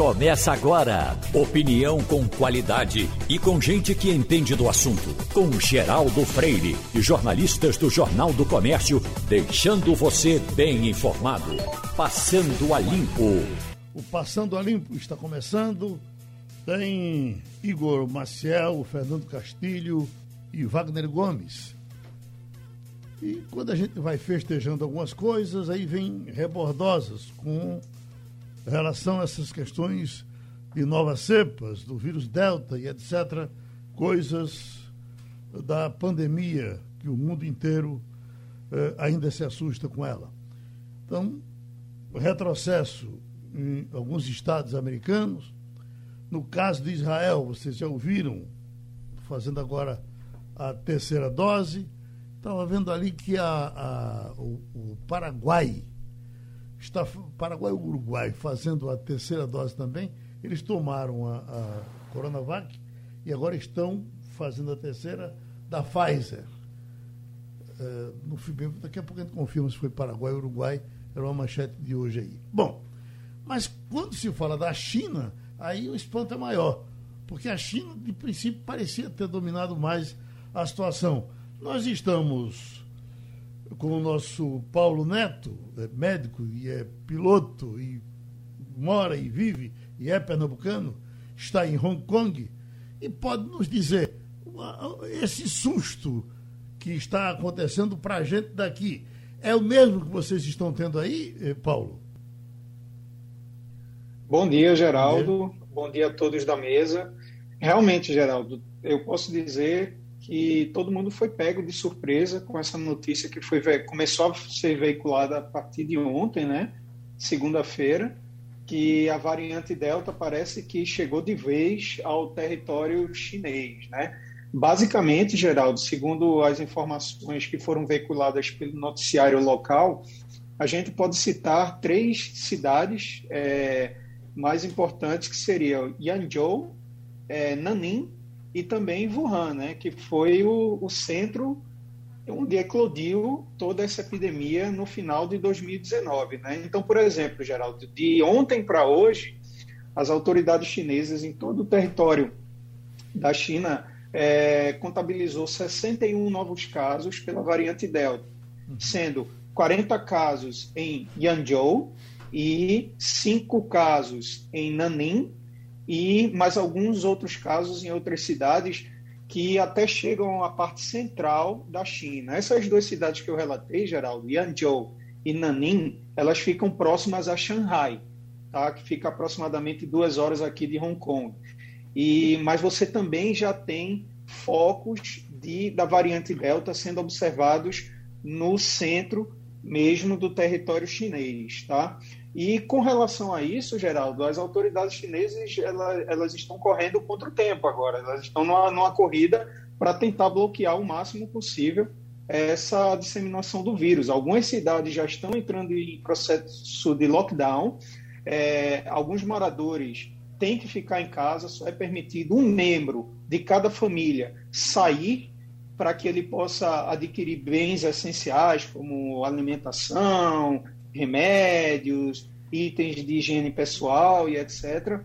Começa agora. Opinião com qualidade e com gente que entende do assunto. Com Geraldo Freire e jornalistas do Jornal do Comércio, deixando você bem informado. Passando a Limpo. O Passando a Limpo está começando. Tem Igor Maciel, Fernando Castilho e Wagner Gomes. E quando a gente vai festejando algumas coisas, aí vem rebordosas com relação a essas questões de novas cepas, do vírus Delta e etc., coisas da pandemia que o mundo inteiro eh, ainda se assusta com ela. Então, retrocesso em alguns estados americanos. No caso de Israel, vocês já ouviram, fazendo agora a terceira dose. Estava vendo ali que a, a o, o Paraguai está Paraguai e Uruguai fazendo a terceira dose também. Eles tomaram a, a Coronavac e agora estão fazendo a terceira da Pfizer. Uh, no, daqui a pouco a gente confirma se foi Paraguai ou Uruguai, era uma manchete de hoje aí. Bom, mas quando se fala da China, aí o espanto é maior, porque a China, de princípio, parecia ter dominado mais a situação. Nós estamos com o nosso Paulo Neto, é médico e é piloto e mora e vive e é pernambucano, está em Hong Kong e pode nos dizer esse susto que está acontecendo para a gente daqui é o mesmo que vocês estão tendo aí, eh, Paulo? Bom dia, Geraldo. Bom dia, Bom dia a todos da mesa. Realmente, Geraldo, eu posso dizer que todo mundo foi pego de surpresa com essa notícia que foi começou a ser veiculada a partir de ontem, né? Segunda-feira, que a variante Delta parece que chegou de vez ao território chinês, né? Basicamente, Geraldo, segundo as informações que foram veiculadas pelo noticiário local, a gente pode citar três cidades é, mais importantes que seriam Yangzhou, é, Nanning e também Wuhan, né, que foi o, o centro onde eclodiu toda essa epidemia no final de 2019. Né? Então, por exemplo, Geraldo, de ontem para hoje, as autoridades chinesas em todo o território da China é, contabilizou 61 novos casos pela variante Delta, sendo 40 casos em Yangzhou e 5 casos em Nanning e mais alguns outros casos em outras cidades que até chegam à parte central da China. Essas duas cidades que eu relatei, Geraldo, Yangzhou e Nanning, elas ficam próximas a Shanghai, tá? que fica aproximadamente duas horas aqui de Hong Kong. E, mas você também já tem focos de, da variante Delta sendo observados no centro mesmo do território chinês. Tá? E com relação a isso, Geraldo, as autoridades chinesas elas, elas estão correndo contra o tempo agora. Elas estão numa, numa corrida para tentar bloquear o máximo possível essa disseminação do vírus. Algumas cidades já estão entrando em processo de lockdown. É, alguns moradores têm que ficar em casa. Só é permitido um membro de cada família sair para que ele possa adquirir bens essenciais como alimentação, remédios, itens de higiene pessoal e etc.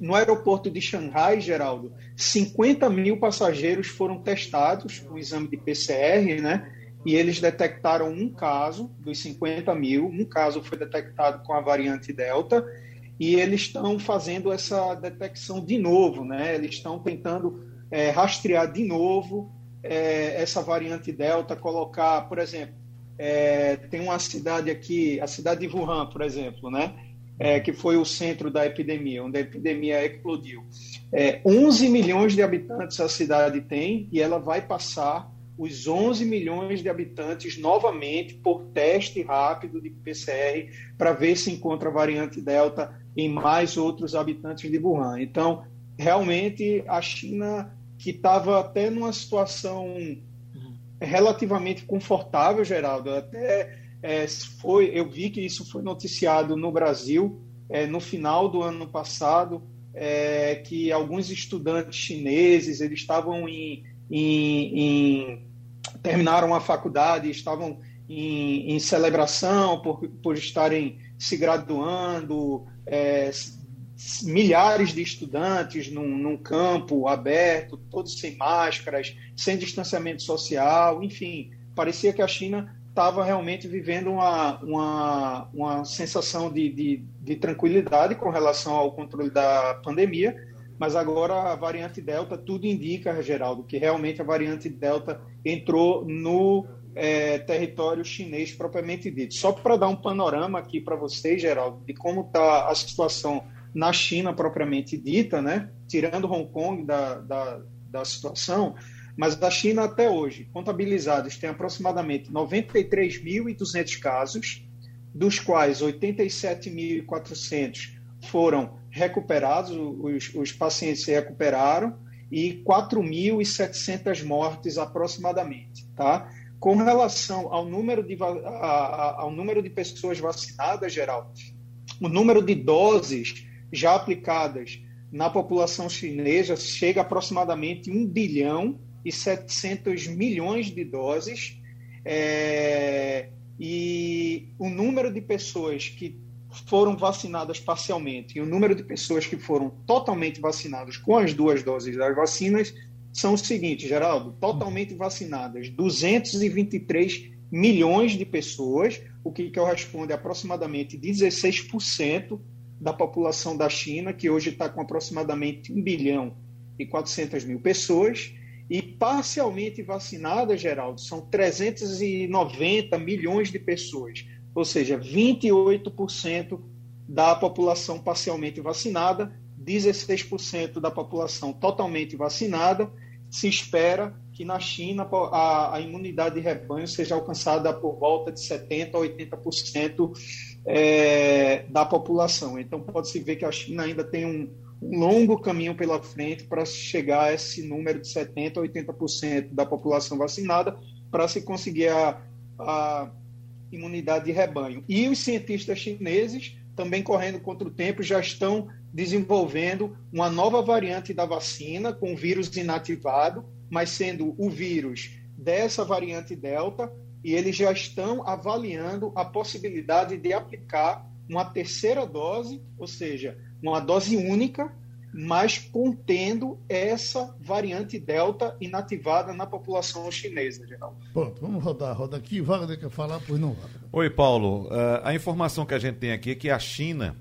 No aeroporto de Xangai, Geraldo, 50 mil passageiros foram testados com exame de PCR, né? E eles detectaram um caso dos 50 mil, um caso foi detectado com a variante Delta, e eles estão fazendo essa detecção de novo, né? Eles estão tentando é, rastrear de novo é, essa variante Delta, colocar, por exemplo, é, tem uma cidade aqui, a cidade de Wuhan, por exemplo, né? É, que foi o centro da epidemia, onde a epidemia explodiu. É, 11 milhões de habitantes a cidade tem e ela vai passar os 11 milhões de habitantes novamente por teste rápido de PCR para ver se encontra a variante Delta em mais outros habitantes de Wuhan. Então, realmente, a China, que estava até numa situação relativamente confortável, Geraldo. Até é, foi, eu vi que isso foi noticiado no Brasil é, no final do ano passado, é, que alguns estudantes chineses eles estavam em, em, em terminaram a faculdade, estavam em, em, celebração por, por estarem se graduando, é, milhares de estudantes num, num, campo aberto, todos sem máscaras, sem distanciamento social, enfim, parecia que a China estava realmente vivendo uma, uma, uma sensação de, de, de, tranquilidade com relação ao controle da pandemia, mas agora a variante Delta, tudo indica, Geraldo, que realmente a variante Delta entrou no é, território chinês propriamente dito. Só para dar um panorama aqui para vocês, Geraldo, de como está a situação na China propriamente dita, né? tirando Hong Kong da, da, da situação, mas da China até hoje, contabilizados, tem aproximadamente 93.200 casos, dos quais 87.400 foram recuperados, os, os pacientes se recuperaram, e 4.700 mortes aproximadamente. Tá? Com relação ao número de, a, a, ao número de pessoas vacinadas, Geraldo, o número de doses já aplicadas na população chinesa chega a aproximadamente 1 bilhão e 700 milhões de doses. É, e o número de pessoas que foram vacinadas parcialmente e o número de pessoas que foram totalmente vacinadas com as duas doses das vacinas são os seguintes, Geraldo: totalmente vacinadas 223 milhões de pessoas, o que corresponde a aproximadamente 16% da população da China, que hoje está com aproximadamente 1 bilhão e 400 mil pessoas, e parcialmente vacinadas, Geraldo, são 390 milhões de pessoas, ou seja, 28% da população parcialmente vacinada, 16% da população totalmente vacinada. Se espera que na China a, a imunidade de rebanho seja alcançada por volta de 70% a 80% é, da população. Então, pode-se ver que a China ainda tem um, um longo caminho pela frente para chegar a esse número de 70% a 80% da população vacinada para se conseguir a, a imunidade de rebanho. E os cientistas chineses, também correndo contra o tempo, já estão desenvolvendo uma nova variante da vacina com vírus inativado, mas sendo o vírus dessa variante Delta, e eles já estão avaliando a possibilidade de aplicar uma terceira dose, ou seja, uma dose única, mas contendo essa variante Delta inativada na população chinesa, geral. Pronto, vamos rodar a roda aqui. Wagner quer falar, pois não, Wagner. Oi, Paulo. Uh, a informação que a gente tem aqui é que a China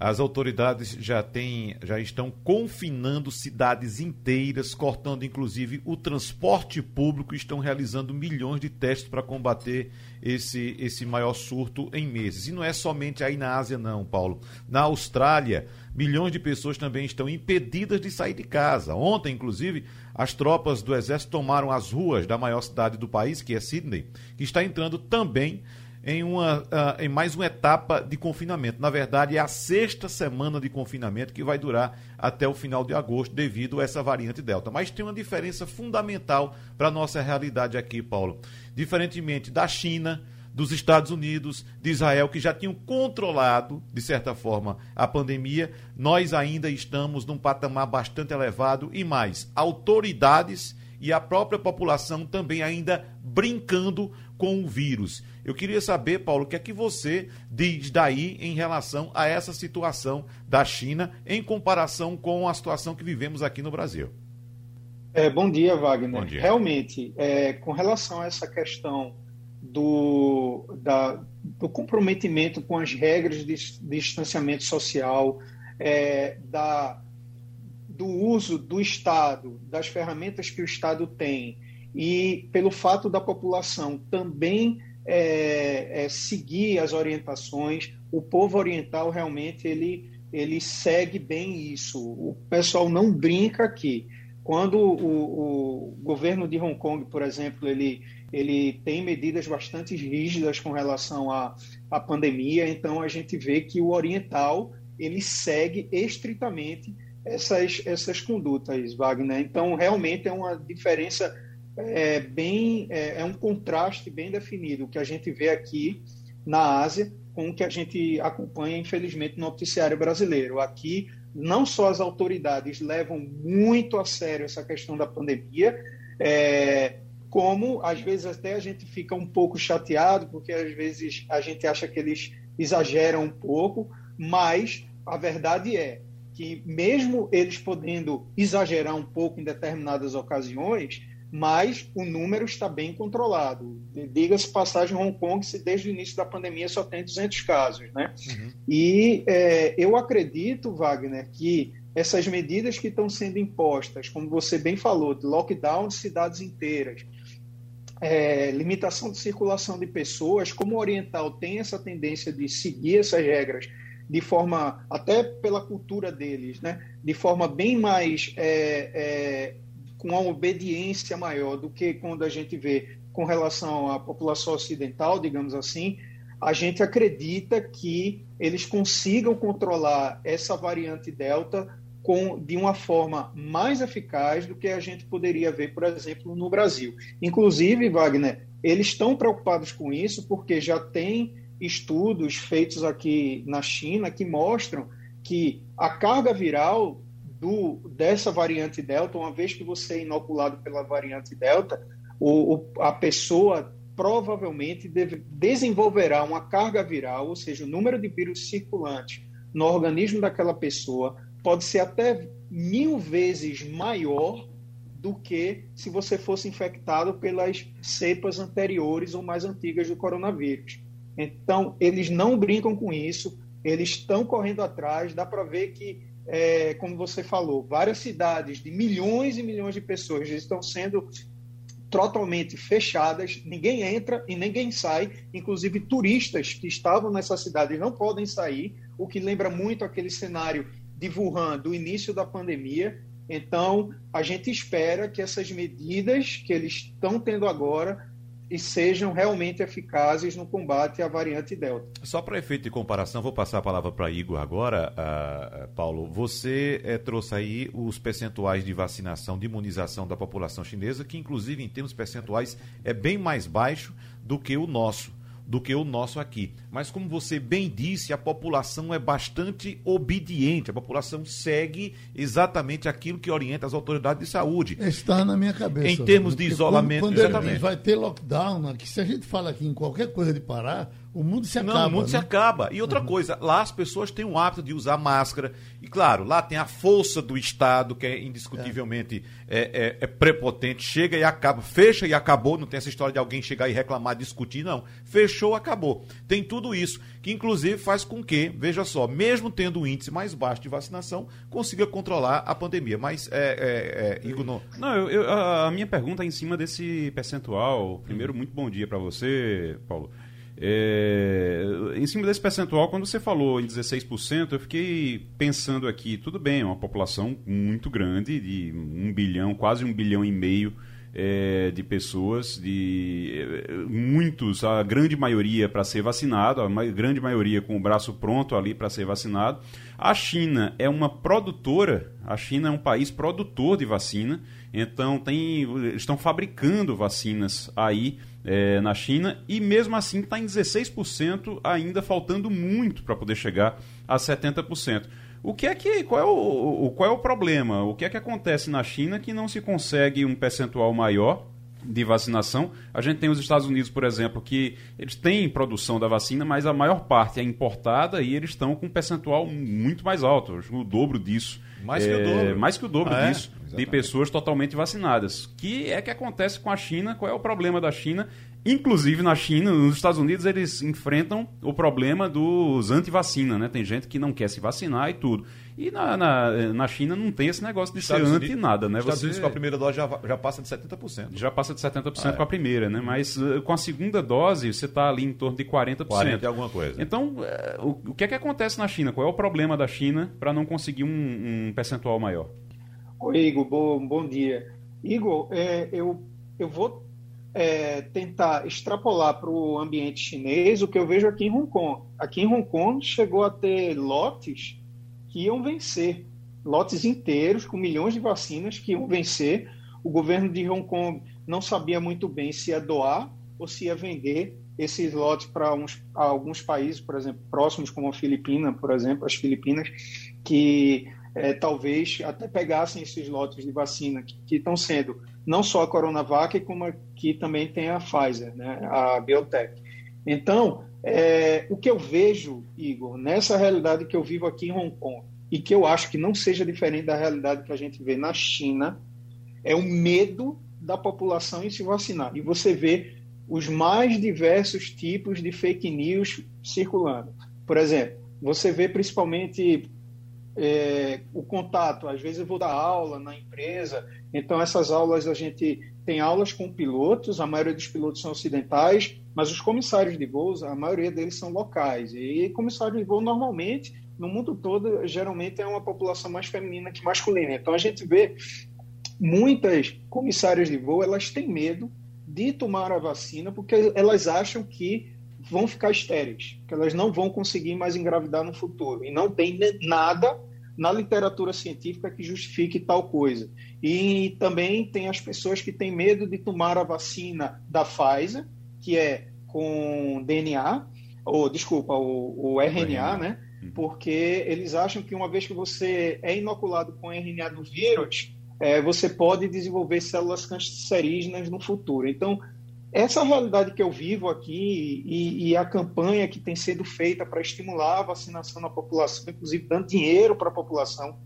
as autoridades já têm, já estão confinando cidades inteiras, cortando inclusive o transporte público, estão realizando milhões de testes para combater esse, esse maior surto em meses. E não é somente aí na Ásia, não, Paulo. Na Austrália, milhões de pessoas também estão impedidas de sair de casa. Ontem, inclusive, as tropas do Exército tomaram as ruas da maior cidade do país, que é Sydney, que está entrando também em, uma, uh, em mais uma etapa de confinamento. Na verdade, é a sexta semana de confinamento que vai durar até o final de agosto, devido a essa variante Delta. Mas tem uma diferença fundamental para a nossa realidade aqui, Paulo. Diferentemente da China, dos Estados Unidos, de Israel, que já tinham controlado, de certa forma, a pandemia, nós ainda estamos num patamar bastante elevado e mais, autoridades e a própria população também ainda brincando com o vírus. Eu queria saber, Paulo, o que é que você diz daí em relação a essa situação da China em comparação com a situação que vivemos aqui no Brasil. É, bom dia, Wagner. Bom dia. Realmente, é, com relação a essa questão do, da, do comprometimento com as regras de, distanciamento social, é, da, do uso do Estado, das ferramentas que o Estado tem, e pelo fato da população também é, é, seguir as orientações. O povo oriental realmente ele, ele segue bem isso. O pessoal não brinca aqui. Quando o, o governo de Hong Kong, por exemplo, ele, ele tem medidas bastante rígidas com relação à, à pandemia, então a gente vê que o oriental ele segue estritamente essas, essas condutas, Wagner. Então, realmente é uma diferença é bem é, é, um contraste bem definido o que a gente vê aqui na Ásia com o que a gente acompanha infelizmente no noticiário brasileiro. Aqui não só as autoridades levam muito a sério essa questão da pandemia, é, como às vezes até a gente fica um pouco chateado porque às vezes a gente acha que eles exageram um pouco, mas a verdade é que, mesmo eles podendo exagerar um pouco em determinadas ocasiões, mas o número está bem controlado. Diga-se passagem, Hong Kong, se desde o início da pandemia só tem 200 casos. Né? Uhum. E é, eu acredito, Wagner, que essas medidas que estão sendo impostas, como você bem falou, de lockdown de cidades inteiras, é, limitação de circulação de pessoas, como o Oriental tem essa tendência de seguir essas regras de forma, até pela cultura deles, né, de forma bem mais, é, é, com uma obediência maior do que quando a gente vê com relação à população ocidental, digamos assim, a gente acredita que eles consigam controlar essa variante Delta com, de uma forma mais eficaz do que a gente poderia ver, por exemplo, no Brasil. Inclusive, Wagner, eles estão preocupados com isso porque já tem estudos feitos aqui na China que mostram que a carga viral do, dessa variante Delta, uma vez que você é inoculado pela variante Delta, o, o, a pessoa provavelmente deve, desenvolverá uma carga viral, ou seja, o número de vírus circulantes no organismo daquela pessoa pode ser até mil vezes maior do que se você fosse infectado pelas cepas anteriores ou mais antigas do coronavírus. Então, eles não brincam com isso, eles estão correndo atrás. Dá para ver que, é, como você falou, várias cidades de milhões e milhões de pessoas estão sendo totalmente fechadas, ninguém entra e ninguém sai, inclusive turistas que estavam nessas cidades não podem sair, o que lembra muito aquele cenário de Wuhan do início da pandemia. Então, a gente espera que essas medidas que eles estão tendo agora e sejam realmente eficazes no combate à variante Delta. Só para efeito de comparação, vou passar a palavra para Igor agora, uh, Paulo. Você uh, trouxe aí os percentuais de vacinação, de imunização da população chinesa, que inclusive em termos percentuais é bem mais baixo do que o nosso do que o nosso aqui. Mas como você bem disse, a população é bastante obediente, a população segue exatamente aquilo que orienta as autoridades de saúde. Está na minha cabeça. Em termos de isolamento, quando, quando exatamente. vai ter lockdown, que se a gente fala aqui em qualquer coisa de parar, o mundo se acaba. Não, o mundo né? se acaba. E outra uhum. coisa, lá as pessoas têm o hábito de usar máscara. E claro, lá tem a força do Estado, que é indiscutivelmente é. É, é, é prepotente. Chega e acaba, fecha e acabou. Não tem essa história de alguém chegar e reclamar, discutir, não. Fechou, acabou. Tem tudo isso, que inclusive faz com que, veja só, mesmo tendo um índice mais baixo de vacinação, consiga controlar a pandemia. Mas, é, é, é Igor, não. Não, eu, eu, a minha pergunta é em cima desse percentual. Primeiro, muito bom dia para você, Paulo. É, em cima desse percentual, quando você falou em 16%, eu fiquei pensando aqui, tudo bem, é uma população muito grande, de um bilhão, quase um bilhão e meio é, de pessoas, de é, muitos, a grande maioria para ser vacinado, a grande maioria com o braço pronto ali para ser vacinado. A China é uma produtora, a China é um país produtor de vacina, então tem, estão fabricando vacinas aí é, na China e mesmo assim está em 16%, ainda faltando muito para poder chegar a 70%. O que é que qual é o, o, qual é o problema? O que é que acontece na China que não se consegue um percentual maior de vacinação? A gente tem os Estados Unidos, por exemplo, que eles têm produção da vacina, mas a maior parte é importada e eles estão com um percentual muito mais alto, o dobro disso. Mais é, que o dobro. Mais que o dobro ah, é? disso. É? de pessoas totalmente vacinadas. Que é que acontece com a China? Qual é o problema da China? Inclusive na China, nos Estados Unidos, eles enfrentam o problema dos anti-vacina, né? Tem gente que não quer se vacinar e tudo. E na, na, na China não tem esse negócio de Estados ser anti Unidos, nada, né? Estados Você... Unidos com a primeira dose já, já passa de 70%. Já passa de 70% ah, é. com a primeira, né? Mas uh, com a segunda dose, você está ali em torno de 40%. 40 e alguma coisa. Então, uh, o, o que é que acontece na China? Qual é o problema da China para não conseguir um, um percentual maior? Oi, Igor, bom, bom dia. Igor, é, eu, eu vou é, tentar extrapolar para o ambiente chinês o que eu vejo aqui em Hong Kong. Aqui em Hong Kong chegou a ter lotes que iam vencer, lotes inteiros com milhões de vacinas que iam vencer. O governo de Hong Kong não sabia muito bem se ia doar ou se ia vender esses lotes para alguns países, por exemplo, próximos como a Filipina, por exemplo, as Filipinas, que é, talvez até pegassem esses lotes de vacina que, que estão sendo não só a Coronavac, como aqui também tem a Pfizer, né, a Biotech. Então, é, o que eu vejo, Igor, nessa realidade que eu vivo aqui em Hong Kong, e que eu acho que não seja diferente da realidade que a gente vê na China, é o medo da população em se vacinar. E você vê os mais diversos tipos de fake news circulando. Por exemplo, você vê principalmente é, o contato. Às vezes eu vou dar aula na empresa, então essas aulas a gente tem aulas com pilotos, a maioria dos pilotos são ocidentais, mas os comissários de voos, a maioria deles são locais. E comissário de voo normalmente no mundo todo geralmente é uma população mais feminina que masculina. Então a gente vê muitas comissárias de voo, elas têm medo de tomar a vacina porque elas acham que vão ficar estéreis, que elas não vão conseguir mais engravidar no futuro. E não tem nada na literatura científica que justifique tal coisa. E também tem as pessoas que têm medo de tomar a vacina da Pfizer, que é com DNA, ou desculpa, o, o RNA, né? Uhum. Porque eles acham que uma vez que você é inoculado com o RNA do vírus, é, você pode desenvolver células cancerígenas no futuro. Então, essa realidade que eu vivo aqui e, e, a campanha que tem sido feita para estimular a vacinação na população, inclusive dando dinheiro para a população,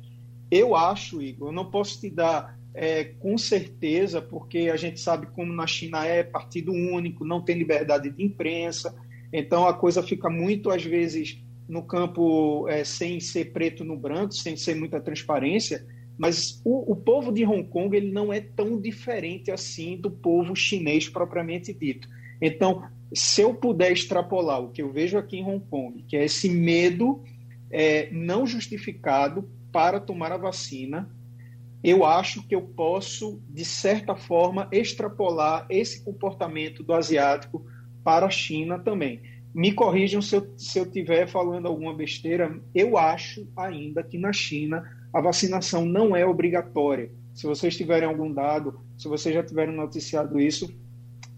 eu acho, Igor, eu não posso te dar é, com certeza, porque a gente sabe como na China é partido único, não tem liberdade de imprensa, então a coisa fica muito, às vezes, no campo é, sem ser preto no branco, sem ser muita transparência, mas o, o, povo de Hong Kong ele não é tão diferente assim do povo chinês propriamente dito. Então, se eu puder extrapolar o que eu vejo aqui em Hong Kong, que é esse medo é, não justificado para tomar a vacina, eu acho que eu posso, de certa forma, extrapolar esse comportamento do asiático para a China também. Me corrijam se eu, se eu tiver falando alguma besteira, eu acho ainda que na China a vacinação não é obrigatória. Se vocês tiverem algum dado, se vocês já tiverem noticiado isso,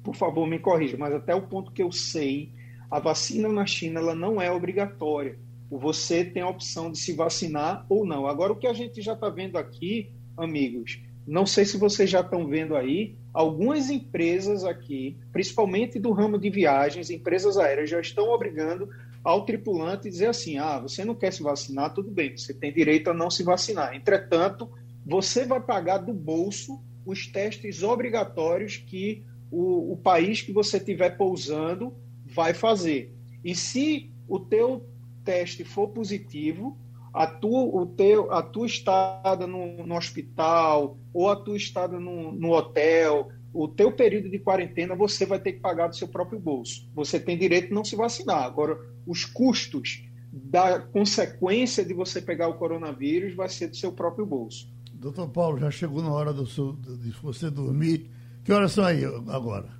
por favor, me corrijam. Mas até o ponto que eu sei, a vacina na China ela não é obrigatória. Você tem a opção de se vacinar ou não. Agora, o que a gente já está vendo aqui, amigos, não sei se vocês já estão vendo aí, algumas empresas aqui, principalmente do ramo de viagens, empresas aéreas, já estão obrigando ao tripulante dizer assim: ah, você não quer se vacinar, tudo bem, você tem direito a não se vacinar. Entretanto, você vai pagar do bolso os testes obrigatórios que o, o país que você estiver pousando vai fazer. E se o teu teste for positivo, a tua, o teu, a tua estada no, no hospital ou a tua estada no, no hotel o teu período de quarentena você vai ter que pagar do seu próprio bolso. Você tem direito de não se vacinar. Agora, os custos da consequência de você pegar o coronavírus vai ser do seu próprio bolso. Doutor Paulo, já chegou na hora do seu, de você dormir. Que horas são aí agora?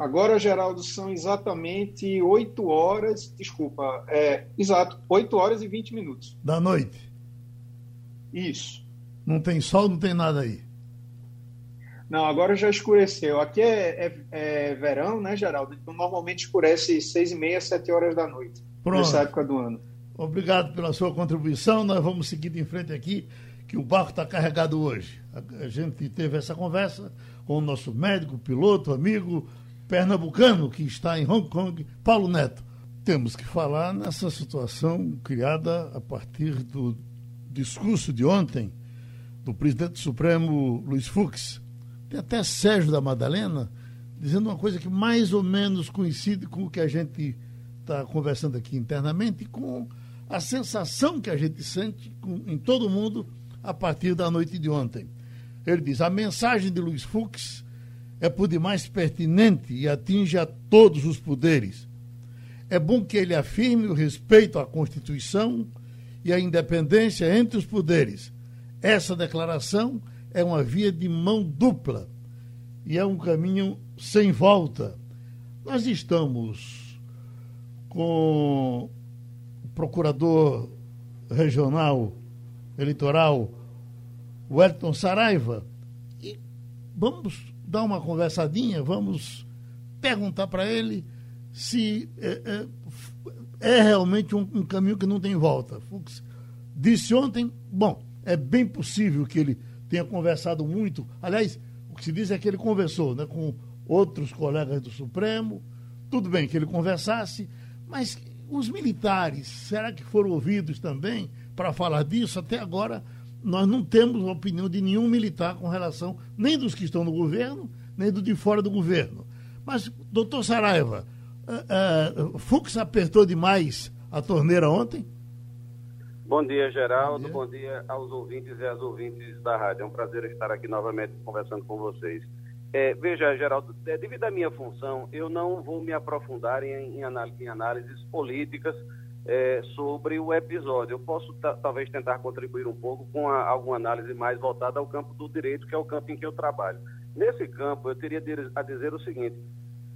Agora, Geraldo, são exatamente 8 horas, desculpa, é, exato, 8 horas e 20 minutos. Da noite? Isso. Não tem sol, não tem nada aí? Não, agora já escureceu. Aqui é, é, é verão, né, Geraldo? Então normalmente escurece seis e meia, sete horas da noite. Pronto. Nessa época do ano. Obrigado pela sua contribuição. Nós vamos seguir em frente aqui, que o barco está carregado hoje. A gente teve essa conversa com o nosso médico, piloto, amigo pernambucano que está em Hong Kong, Paulo Neto. Temos que falar nessa situação criada a partir do discurso de ontem do presidente Supremo Luiz Fux tem até Sérgio da Madalena dizendo uma coisa que mais ou menos coincide com o que a gente está conversando aqui internamente, com a sensação que a gente sente em todo mundo a partir da noite de ontem. Ele diz: a mensagem de Luiz Fux é por demais pertinente e atinge a todos os poderes. É bom que ele afirme o respeito à Constituição e a independência entre os poderes. Essa declaração é uma via de mão dupla e é um caminho sem volta. Nós estamos com o procurador regional eleitoral, Wellington Saraiva, e vamos dar uma conversadinha, vamos perguntar para ele se é, é, é realmente um, um, caminho que não tem volta. Fux disse ontem, bom, é bem possível que ele tenha conversado muito. Aliás, o que se diz é que ele conversou né, com outros colegas do Supremo. Tudo bem que ele conversasse, mas os militares, será que foram ouvidos também para falar disso? Até agora, nós não temos a opinião de nenhum militar com relação, nem dos que estão no governo, nem do de fora do governo. Mas, doutor Saraiva, uh, uh, Fux apertou demais a torneira ontem? Bom dia, Geraldo. Bom dia. Bom dia aos ouvintes e às ouvintes da rádio. É um prazer estar aqui novamente conversando com vocês. É, veja, Geraldo, é, devido à minha função, eu não vou me aprofundar em, em, em análises políticas é, sobre o episódio. Eu posso talvez tentar contribuir um pouco com a, alguma análise mais voltada ao campo do direito, que é o campo em que eu trabalho. Nesse campo, eu teria a dizer o seguinte: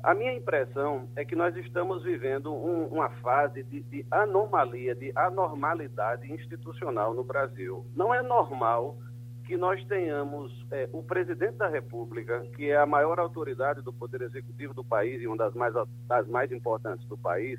a minha impressão é que nós estamos vivendo um, uma fase de, de, anomalia, de anormalidade institucional no Brasil. Não é normal que nós tenhamos é, o presidente da República, que é a maior autoridade do Poder Executivo do país e uma das mais, das mais importantes do país,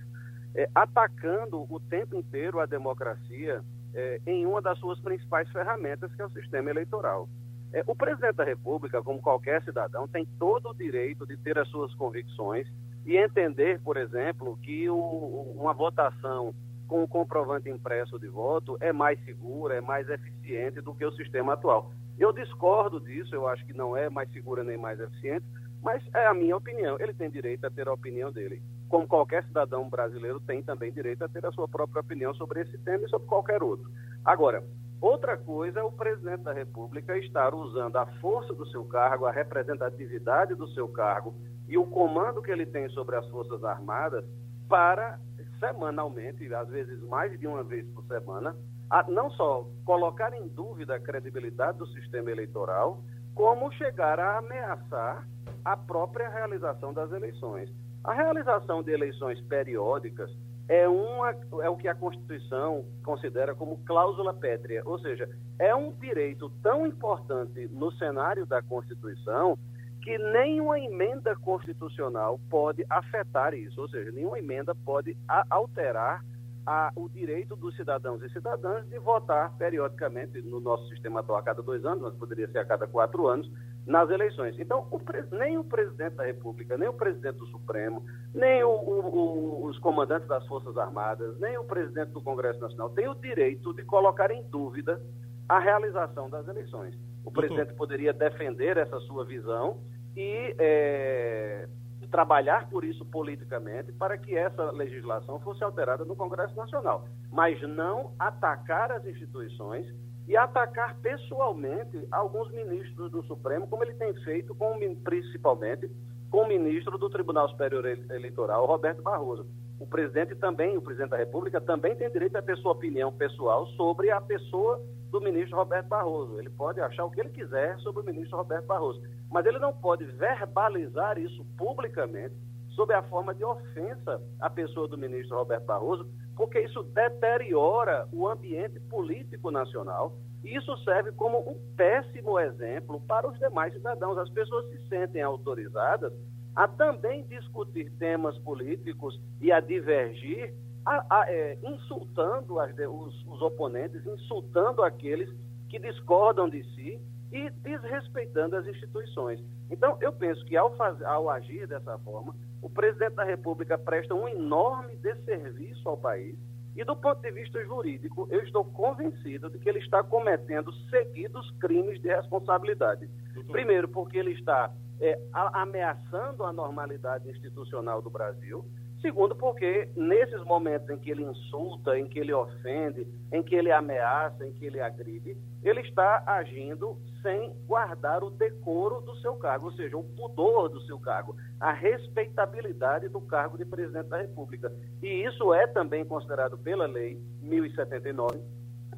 é, atacando o tempo inteiro a democracia é, em uma das suas principais ferramentas, que é o sistema eleitoral. É, o presidente da República, como qualquer cidadão, tem todo o direito de ter as suas convicções e entender, por exemplo, que o, uma votação com o comprovante impresso de voto é mais segura, é mais eficiente do que o sistema atual. Eu discordo disso, eu acho que não é mais segura nem mais eficiente, mas é a minha opinião. Ele tem direito a ter a opinião dele. Como qualquer cidadão brasileiro tem também direito a ter a sua própria opinião sobre esse tema e sobre qualquer outro. Agora, Outra coisa é o presidente da República estar usando a força do seu cargo, a representatividade do seu cargo e o comando que ele tem sobre as Forças Armadas para, semanalmente, às vezes mais de uma vez por semana, a, não só colocar em dúvida a credibilidade do sistema eleitoral, como chegar a ameaçar a própria realização das eleições. A realização de eleições periódicas é, uma, é o que a Constituição considera como cláusula pétrea, ou seja, é um direito tão importante no cenário da Constituição que nenhuma emenda constitucional pode afetar isso, ou seja, nenhuma emenda pode alterar a, o direito dos cidadãos e cidadãs de votar periodicamente no nosso sistema atual a cada dois anos, mas poderia ser a cada quatro anos, nas eleições. Então, o, nem o presidente da República, nem o presidente do Supremo, nem o, o, os comandantes das Forças Armadas, nem o presidente do Congresso Nacional têm o direito de colocar em dúvida a realização das eleições. O presidente poderia defender essa sua visão e é, trabalhar por isso politicamente para que essa legislação fosse alterada no Congresso Nacional, mas não atacar as instituições e atacar pessoalmente alguns ministros do Supremo, como ele tem feito com, principalmente com o ministro do Tribunal Superior Eleitoral, Roberto Barroso. O presidente também, o presidente da República, também tem direito a ter sua opinião pessoal sobre a pessoa do ministro Roberto Barroso. Ele pode achar o que ele quiser sobre o ministro Roberto Barroso, mas ele não pode verbalizar isso publicamente sob a forma de ofensa à pessoa do ministro Roberto Barroso, porque isso deteriora o ambiente político nacional e isso serve como um péssimo exemplo para os demais cidadãos. As pessoas se sentem autorizadas a também discutir temas políticos e a divergir, a, a, é, insultando as, os, os oponentes, insultando aqueles que discordam de si e desrespeitando as instituições. Então, eu penso que ao, ao agir dessa forma, o presidente da República presta um enorme desserviço ao país. E do ponto de vista jurídico, eu estou convencido de que ele está cometendo seguidos crimes de responsabilidade. Doutor. Primeiro, porque ele está é, ameaçando a normalidade institucional do Brasil. Segundo, porque nesses momentos em que ele insulta, em que ele ofende, em que ele ameaça, em que ele agride, ele está agindo sem guardar o decoro do seu cargo, ou seja, o pudor do seu cargo, a respeitabilidade do cargo de presidente da República. E isso é também considerado pela lei 1079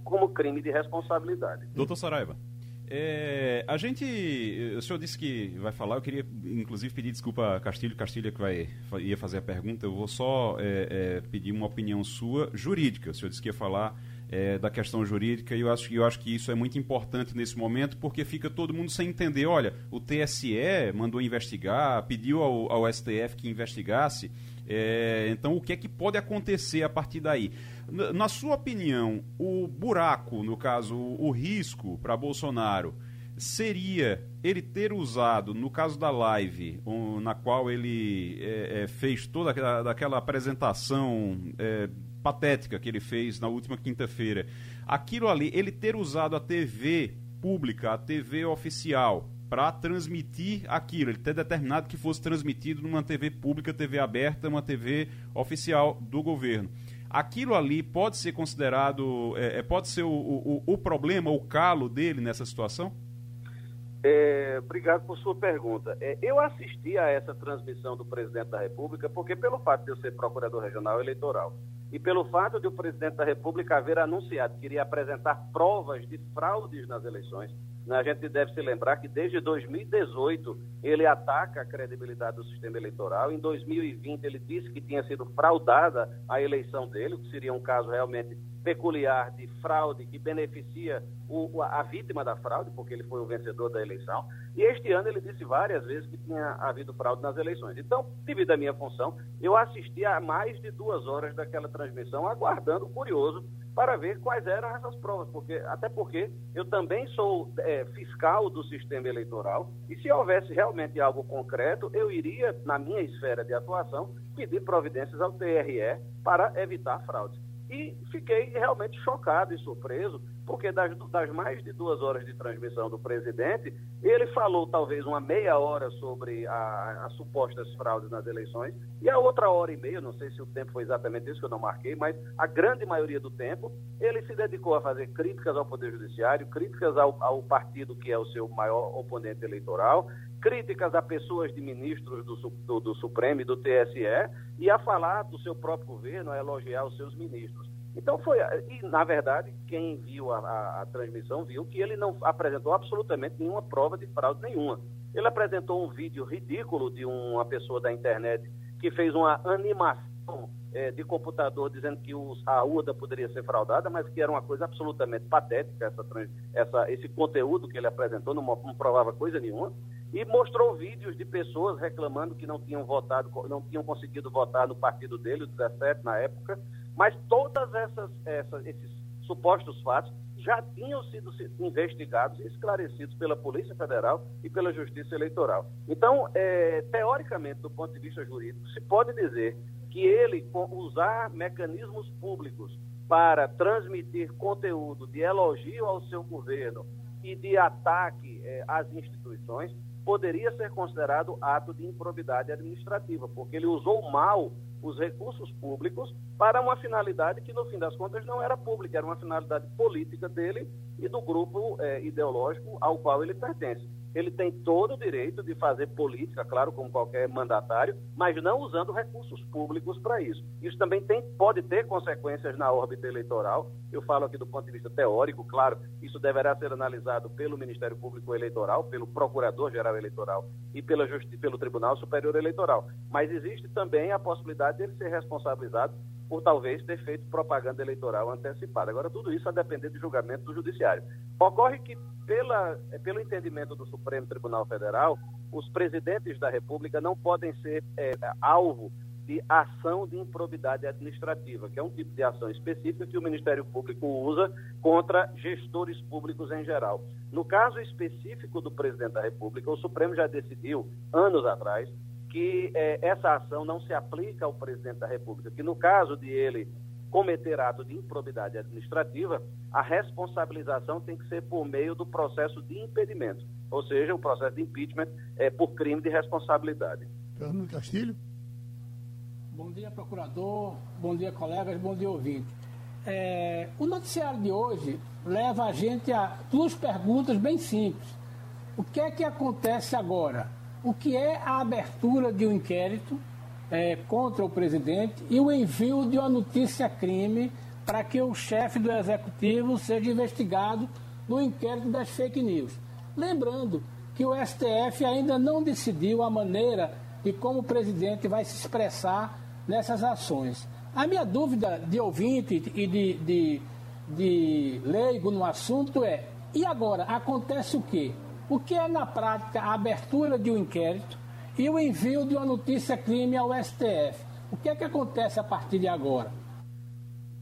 como crime de responsabilidade. Doutor Saraiva. É, a gente, o senhor disse que vai falar, eu queria inclusive pedir desculpa a Castilho, Castilho que vai, ia fazer a pergunta, eu vou só é, é, pedir uma opinião sua jurídica, o senhor disse que ia falar é, da questão jurídica e eu acho, eu acho que isso é muito importante nesse momento porque fica todo mundo sem entender, olha, o TSE mandou investigar, pediu ao, ao STF que investigasse, é, então o que é que pode acontecer a partir daí? Na sua opinião, o buraco, no caso, o risco para Bolsonaro seria ele ter usado, no caso da live, um, na qual ele é, é, fez toda aquela, apresentação é, patética que ele fez na última quinta-feira, aquilo ali, ele ter usado a TV pública, a TV oficial, para transmitir aquilo, ele ter determinado que fosse transmitido numa TV pública, TV aberta, uma TV oficial do governo aquilo ali pode ser considerado, é, é, pode ser o, o, o, problema, o calo dele nessa situação? É, obrigado por sua pergunta. É, eu assisti a essa transmissão do presidente da República porque, pelo fato de eu ser procurador regional eleitoral e pelo fato de o presidente da República haver anunciado que iria apresentar provas de fraudes nas eleições, né, a gente deve se lembrar que desde 2018 ele ataca a credibilidade do sistema eleitoral. Em 2020 ele disse que tinha sido fraudada a eleição dele, o que seria um caso realmente peculiar de fraude que beneficia o, a vítima da fraude, porque ele foi o vencedor da eleição. E este ano ele disse várias vezes que tinha havido fraude nas eleições. Então, devido à minha função, eu assisti a mais de duas horas daquela transmissão, aguardando, curioso, para ver quais eram essas provas, porque até porque eu também sou é, fiscal do sistema eleitoral e se houvesse realmente algo concreto, eu iria, na minha esfera de atuação, pedir providências ao TRE para evitar fraudes. E fiquei realmente chocado e surpreso, porque das, das, mais de duas horas de transmissão do presidente, ele falou talvez uma meia hora sobre as supostas fraudes nas eleições, e a outra hora e meia, não sei se o tempo foi exatamente isso que eu não marquei, mas a grande maioria do tempo, ele se dedicou a fazer críticas ao Poder Judiciário, críticas ao, ao partido que é o seu maior oponente eleitoral, críticas a pessoas de ministros do, do, do, Supremo e do TSE e a falar do seu próprio governo, a elogiar os seus ministros. Então foi, e na verdade, quem viu a, a, a transmissão viu que ele não apresentou absolutamente nenhuma prova de fraude nenhuma. Ele apresentou um vídeo ridículo de uma pessoa da internet que fez uma animação é, de computador dizendo que os, a UDA poderia ser fraudada, mas que era uma coisa absolutamente patética essa, essa, esse conteúdo que ele apresentou, não, não provava coisa nenhuma e mostrou vídeos de pessoas reclamando que não tinham votado, não tinham conseguido votar no partido dele, o 17 na época, mas todas essas, essas esses supostos fatos já tinham sido investigados e esclarecidos pela Polícia Federal e pela Justiça Eleitoral. Então, é, teoricamente, do ponto de vista jurídico, se pode dizer que ele usar mecanismos públicos para transmitir conteúdo de elogio ao seu governo e de ataque é, às instituições poderia ser considerado ato de improbidade administrativa, porque ele usou mal os recursos públicos para uma finalidade que, no fim das contas, não era pública, era uma finalidade política dele e do grupo é, ideológico ao qual ele pertence ele tem todo o direito de fazer política, claro, como qualquer mandatário, mas não usando recursos públicos para isso. Isso também tem, pode ter consequências na órbita eleitoral. Eu falo aqui do ponto de vista teórico, claro, isso deverá ser analisado pelo Ministério Público Eleitoral, pelo Procurador-Geral Eleitoral e pela pelo Tribunal Superior Eleitoral. Mas existe também a possibilidade dele ser responsabilizado por talvez ter feito propaganda eleitoral antecipada. Agora, tudo isso a depender do julgamento do Judiciário. Ocorre que, pela, pelo entendimento do Supremo Tribunal Federal, os presidentes da República não podem ser é, alvo de ação de improbidade administrativa, que é um tipo de ação específica que o Ministério Público usa contra gestores públicos em geral. No caso específico do presidente da República, o Supremo já decidiu, anos atrás, que é, essa ação não se aplica ao presidente da República, que no caso de ele cometer ato de improbidade administrativa, a responsabilização tem que ser por meio do processo de impedimento, ou seja, o processo de impeachment é, por crime de responsabilidade. Fernando Castilho. Bom dia, procurador. Bom dia, colegas. Bom dia, ouvinte. É, o noticiário de hoje leva a gente a duas perguntas bem simples. O que é que acontece agora? O que é a abertura de um inquérito é, contra o presidente e o envio de uma notícia crime para que o chefe do executivo seja investigado no inquérito das fake news. Lembrando que o STF ainda não decidiu a maneira de como o presidente vai se expressar nessas ações. A minha dúvida de ouvinte e de, de, de leigo no assunto é: e agora acontece o quê? O que é na prática a abertura de um inquérito e o envio de uma notícia crime ao STF. O que é que acontece a partir de agora?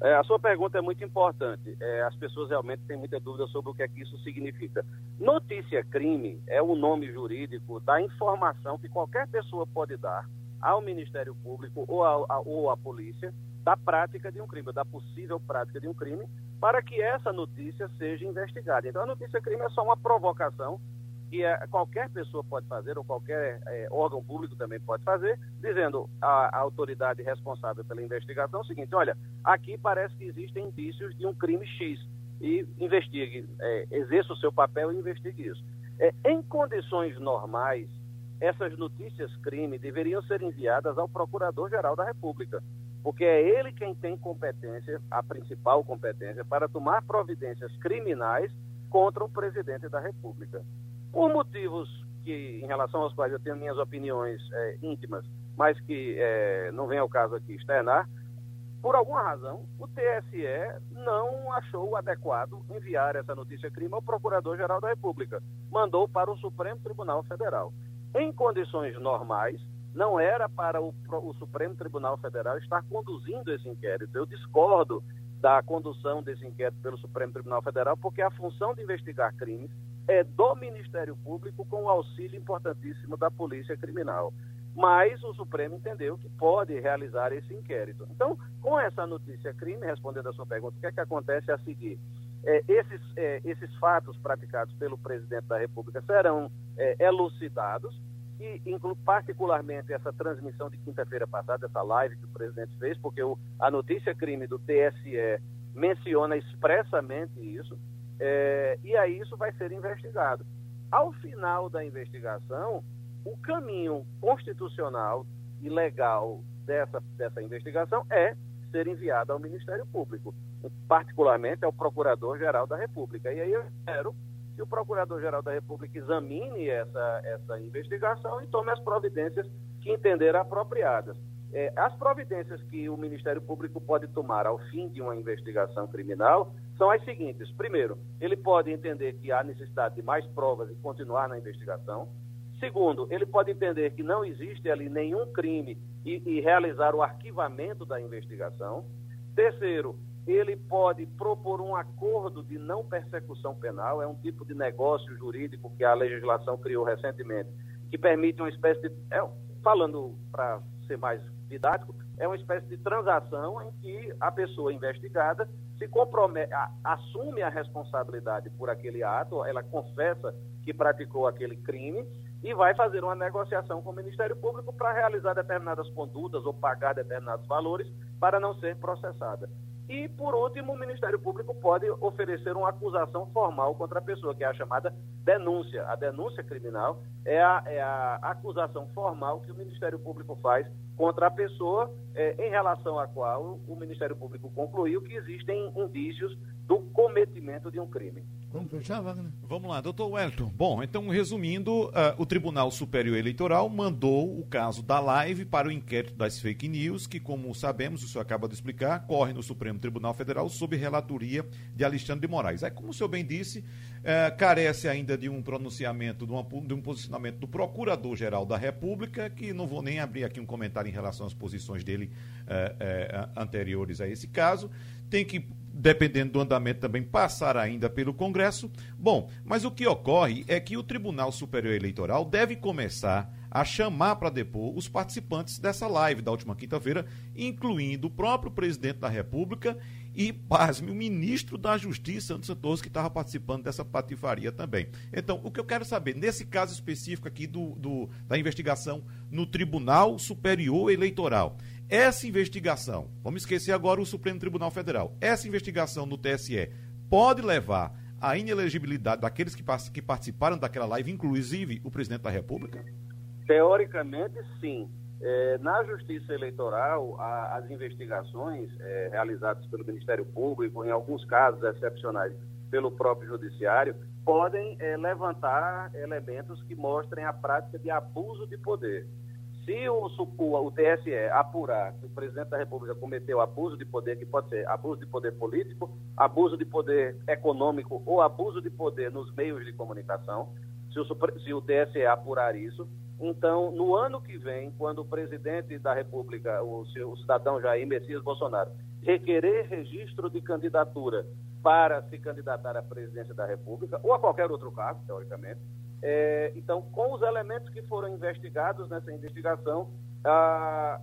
É, a sua pergunta é muito importante. É, as pessoas realmente têm muita dúvida sobre o que é que isso significa. Notícia crime é o nome jurídico da informação que qualquer pessoa pode dar ao Ministério Público ou a, ou à polícia da prática de um crime, da possível prática de um crime, para que essa notícia seja investigada. Então, a notícia crime é só uma provocação que é, qualquer pessoa pode fazer, ou qualquer é, órgão público também pode fazer, dizendo à, à, autoridade responsável pela investigação o seguinte: olha, aqui parece que existem indícios de um crime X, e investigue, é, exerça o seu papel e investigue isso. É, em condições normais, essas notícias crime deveriam ser enviadas ao Procurador-Geral da República, porque é ele quem tem competência, a principal competência, para tomar providências criminais contra o presidente da República. Por motivos que, em relação aos quais eu tenho minhas opiniões é, íntimas, mas que é, não vem ao caso aqui externar, por alguma razão, o TSE não achou adequado enviar essa notícia crime ao Procurador-Geral da República. Mandou para o Supremo Tribunal Federal. Em condições normais, não era para o, o Supremo Tribunal Federal estar conduzindo esse inquérito. Eu discordo da condução desse inquérito pelo Supremo Tribunal Federal, porque a função de investigar crimes é do Ministério Público com o auxílio importantíssimo da Polícia Criminal. Mas o Supremo entendeu que pode realizar esse inquérito. Então, com essa notícia crime, respondendo a sua pergunta, o que é que acontece a seguir? É, esses, é, esses fatos praticados pelo presidente da República serão é, elucidados e particularmente essa transmissão de quinta-feira passada, essa live que o presidente fez, porque o, a notícia crime do TSE menciona expressamente isso, é, e aí isso vai ser investigado. Ao final da investigação, o caminho constitucional e legal dessa, dessa investigação é ser enviado ao Ministério Público, particularmente ao Procurador-Geral da República. E aí eu espero que o Procurador-Geral da República examine essa, essa investigação e tome as providências que entender apropriadas. É, as providências que o Ministério Público pode tomar ao fim de uma investigação criminal são as seguintes. Primeiro, ele pode entender que há necessidade de mais provas e continuar na investigação. Segundo, ele pode entender que não existe ali nenhum crime e, e realizar o arquivamento da investigação. Terceiro, ele pode propor um acordo de não persecução penal, é um tipo de negócio jurídico que a legislação criou recentemente, que permite uma espécie de. É, falando para ser mais didático, é uma espécie de transação em que a pessoa investigada se compromete, assume a responsabilidade por aquele ato, ela confessa que praticou aquele crime e vai fazer uma negociação com o Ministério Público para realizar determinadas condutas ou pagar determinados valores para não ser processada. E, por último, o Ministério Público pode oferecer uma acusação formal contra a pessoa, que é a chamada denúncia. A denúncia criminal é a, é a acusação formal que o Ministério Público faz contra a pessoa, é, em relação à qual o Ministério Público concluiu que existem indícios do cometimento de um crime. Vamos fechar, Wagner? Vamos lá, doutor Wellington. Bom, então, resumindo, uh, o Tribunal Superior Eleitoral mandou o caso da live para o inquérito das fake news, que, como sabemos, o senhor acaba de explicar, corre no Supremo Tribunal Federal sob relatoria de Alexandre de Moraes. Aí, como o senhor bem disse, uh, carece ainda de um pronunciamento, de, uma, de um posicionamento do Procurador-Geral da República, que não vou nem abrir aqui um comentário em relação às posições dele uh, anteriores a esse caso. Tem que dependendo do andamento também, passar ainda pelo Congresso. Bom, mas o que ocorre é que o Tribunal Superior Eleitoral deve começar a chamar para depor os participantes dessa live da última quinta-feira, incluindo o próprio presidente da República e, pasme, o ministro da Justiça, Santos Santos, que estava participando dessa patifaria também. Então, o que eu quero saber, nesse caso específico aqui do, do da investigação no Tribunal Superior Eleitoral, essa investigação, vamos esquecer agora o Supremo Tribunal Federal, essa investigação no TSE pode levar à inelegibilidade daqueles que, que participaram daquela live, inclusive o presidente da República? Teoricamente, sim. É, na Justiça Eleitoral, a, as investigações é, realizadas pelo Ministério Público, em alguns casos excepcionais pelo próprio Judiciário, podem é, levantar elementos que mostrem a prática de abuso de poder. Se o, o, TSE apurar que o presidente da República cometeu abuso de poder, que pode ser abuso de poder político, abuso de poder econômico ou abuso de poder nos meios de comunicação, se o, se o TSE apurar isso, Então, no ano que vem, quando o presidente da República, o, o cidadão Jair Messias Bolsonaro, requerer registro de candidatura para se candidatar à presidência da República, ou a qualquer outro cargo, teoricamente, é, então, com os elementos que foram investigados nessa investigação,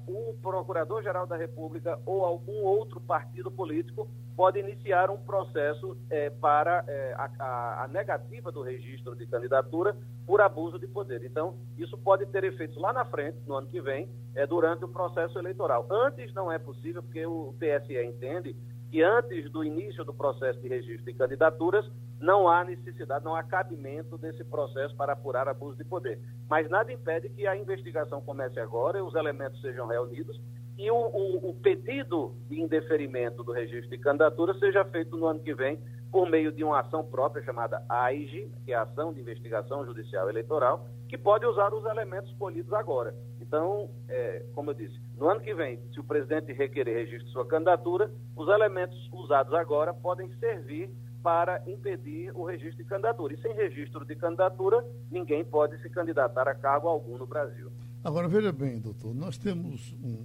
o Procurador-Geral da República ou algum outro partido político pode iniciar um processo é, para é, a, a, negativa do registro de candidatura por abuso de poder. Então, isso pode ter efeitos lá na frente, no ano que vem, é, durante o processo eleitoral. Antes não é possível, porque o TSE entende que antes do início do processo de registro de candidaturas, não há necessidade, não há cabimento desse processo para apurar abuso de poder. Mas nada impede que a investigação comece agora e os elementos sejam reunidos e o, o, o, pedido de indeferimento do registro de candidatura seja feito no ano que vem por meio de uma ação própria chamada AIGE, que é a Ação de Investigação Judicial Eleitoral, que pode usar os elementos escolhidos agora. Então, é, como eu disse, no ano que vem, se o presidente requerer registro de sua candidatura, os elementos usados agora podem servir para impedir o registro de candidatura. E sem registro de candidatura, ninguém pode se candidatar a cargo algum no Brasil. Agora, veja bem, doutor, nós temos um.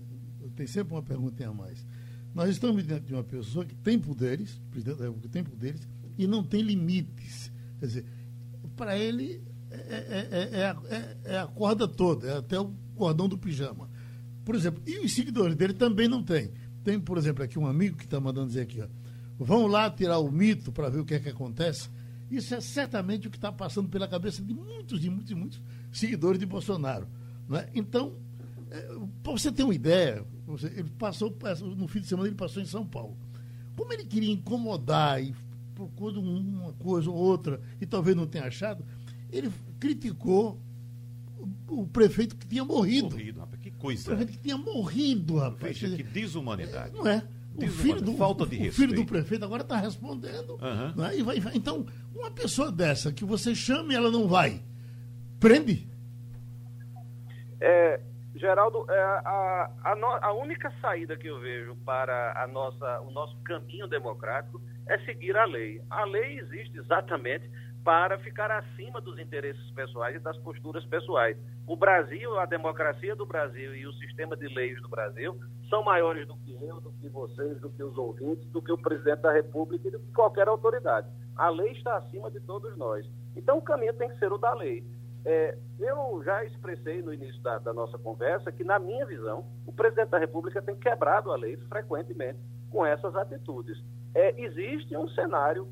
Tem sempre uma pergunta a mais. Nós estamos diante de uma pessoa que tem poderes, presidente da República tem poderes, e não tem limites. Quer dizer, para ele é, é, é, é, a corda toda, é até o cordão do pijama. Por exemplo, e os seguidores dele também não tem. Tem, por exemplo, aqui um amigo que está mandando dizer aqui, ó, vão lá tirar o mito para ver o que é que acontece. Isso é certamente o que está passando pela cabeça de muitos e muitos e muitos seguidores de Bolsonaro. Né? Então, é, para você ter uma ideia, você, ele passou, no fim de semana ele passou em São Paulo. Como ele queria incomodar e procurou uma coisa ou outra e talvez não tenha achado, ele criticou o, prefeito que tinha morrido. Morrido, rapaz, que coisa. O prefeito que tinha morrido, rapaz. Veja, que desumanidade. Não é? O filho do, falta de o, respeito. filho do prefeito agora está respondendo. Uhum. Né? E vai, então, uma pessoa dessa que você chama e ela não vai, prende? É, Geraldo, é, a, a, no, a, única saída que eu vejo para a nossa, o nosso caminho democrático é seguir a lei. A lei existe exatamente para ficar acima dos interesses pessoais e das posturas pessoais. O Brasil, a democracia do Brasil e o sistema de leis do Brasil são maiores do que eu, do que vocês, do que os ouvintes, do que o presidente da República e do que qualquer autoridade. A lei está acima de todos nós. Então o caminho tem que ser o da lei. É, eu já expressei no início da, da, nossa conversa que, na minha visão, o presidente da República tem quebrado a lei frequentemente com essas atitudes. É, existe um cenário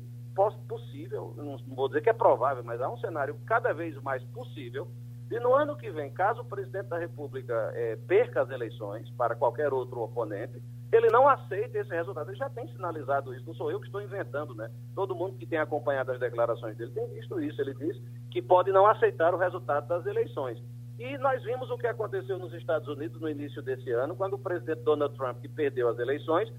possível, não vou dizer que é provável, mas há um cenário cada vez mais possível de no ano que vem, caso o presidente da República é, perca as eleições para qualquer outro oponente, ele não aceita esse resultado. Ele já tem sinalizado isso, não sou eu que estou inventando, né? Todo mundo que tem acompanhado as declarações dele tem visto isso. Ele diz que pode não aceitar o resultado das eleições. E nós vimos o que aconteceu nos Estados Unidos no início desse ano, quando o presidente Donald Trump, que perdeu as eleições,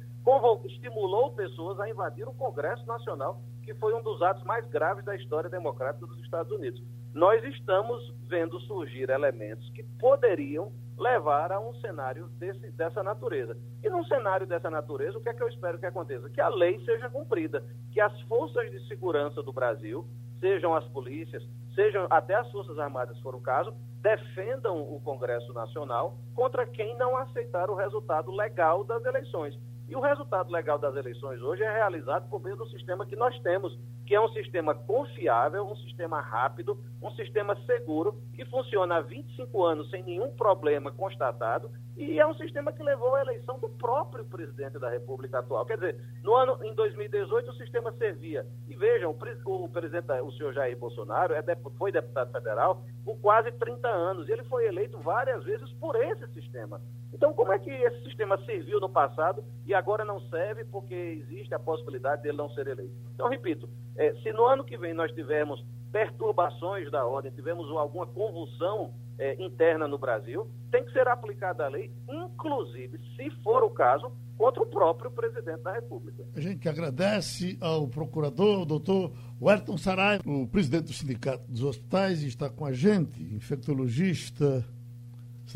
estimulou pessoas a invadir o Congresso Nacional, que foi um dos atos mais graves da história democrática dos Estados Unidos. Nós estamos vendo surgir elementos que poderiam levar a um cenário desse, dessa natureza. E num cenário dessa natureza, o que é que eu espero que aconteça? Que a lei seja cumprida, que as forças de segurança do Brasil, sejam as polícias, sejam até as Forças Armadas, se for o caso, defendam o Congresso Nacional contra quem não aceitar o resultado legal das eleições. E o resultado legal das eleições hoje é realizado por meio do sistema que nós temos, que é um sistema confiável, um sistema rápido, um sistema seguro, que funciona há 25 anos sem nenhum problema constatado, e é um sistema que levou à eleição do próprio presidente da República atual. Quer dizer, no ano em 2018 o sistema servia. E vejam, o, o presidente, o senhor Jair Bolsonaro, é, foi deputado federal por quase 30 anos, e ele foi eleito várias vezes por esse sistema. Então, como é que esse sistema serviu no passado e agora não serve porque existe a possibilidade dele não ser eleito? Então, repito, é, se no ano que vem nós tivermos perturbações da ordem, tivermos alguma convulsão é, interna no Brasil, tem que ser aplicada a lei, inclusive, se for o caso, contra o próprio presidente da República. A gente agradece ao procurador, o doutor Wellington Sarai, o presidente do Sindicato dos Hospitais, está com a gente, infectologista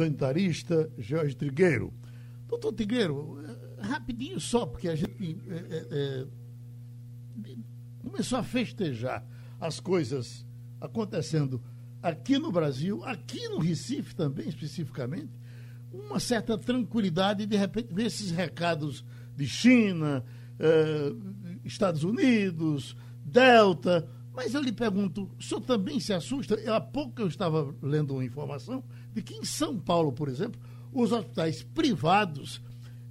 sanitarista Jorge Trigueiro. Doutor Trigueiro, eh, rapidinho só, porque a gente é, é, começou a festejar as coisas acontecendo aqui no Brasil, aqui no Recife também, especificamente, uma certa tranquilidade e de repente ver esses recados de China, eh, Estados Unidos, Delta. Mas eu lhe pergunto, o senhor também se assusta? Há pouco eu estava lendo uma informação de que em São Paulo, por exemplo, os hospitais privados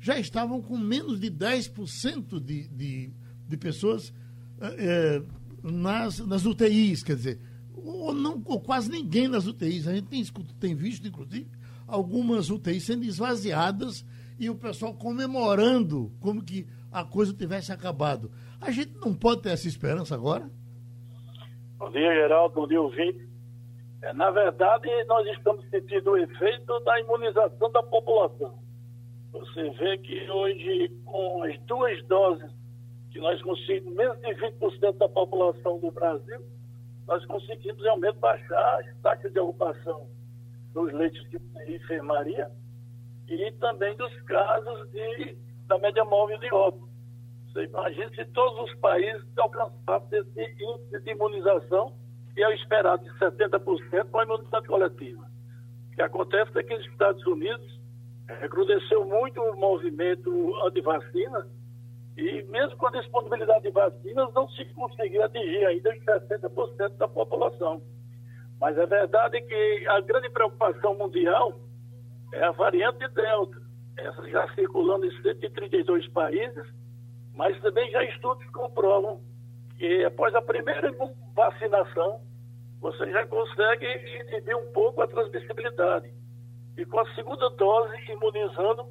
já estavam com menos de 10% de, de, de pessoas eh, nas, nas UTIs, quer dizer, ou, não, ou quase ninguém nas UTIs. A gente tem, tem visto, inclusive, algumas UTIs sendo esvaziadas e o pessoal comemorando como que a coisa tivesse acabado. A gente não pode ter essa esperança agora? Bom dia, Geraldo. Bom dia, ouvinte. É, na verdade, nós estamos sentindo o efeito da imunização da população. Você vê que hoje, com as duas doses, que nós conseguimos, menos de 20% da população do Brasil, nós conseguimos realmente baixar as taxas de ocupação dos leitos de enfermaria e também dos casos de, da média móvel de óbito. Você imagina se todos os países alcançassem esse índice de imunização, que é o esperado de 70% com a imunidade coletiva. O que acontece é que nos Estados Unidos recrudesceu muito o movimento anti-vacina e mesmo com a disponibilidade de vacinas não se conseguiu atingir ainda os 60% da população. Mas a verdade é que a grande preocupação mundial é a variante Delta. Essa já circulando em 132 países, mas também já estudos comprovam que após a primeira vacinação, você já consegue inibir um pouco a transmissibilidade. E com a segunda dose imunizando,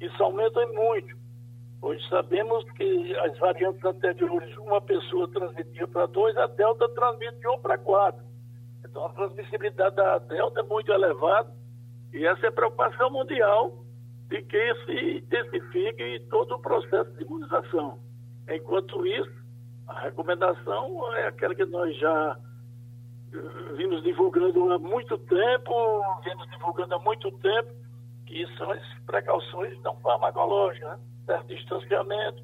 isso aumenta muito. Hoje sabemos que as variantes anteriores, uma pessoa transmitia para dois, a Delta transmite de um para quatro. Então, a transmissibilidade da Delta é muito elevada e essa é a preocupação mundial de que se intensifique todo o processo de imunização. Enquanto isso, a recomendação é aquela que nós já eh, vimos divulgando há muito tempo, vimos divulgando há muito tempo, que são as precauções não farmacológicas, né? certo distanciamento,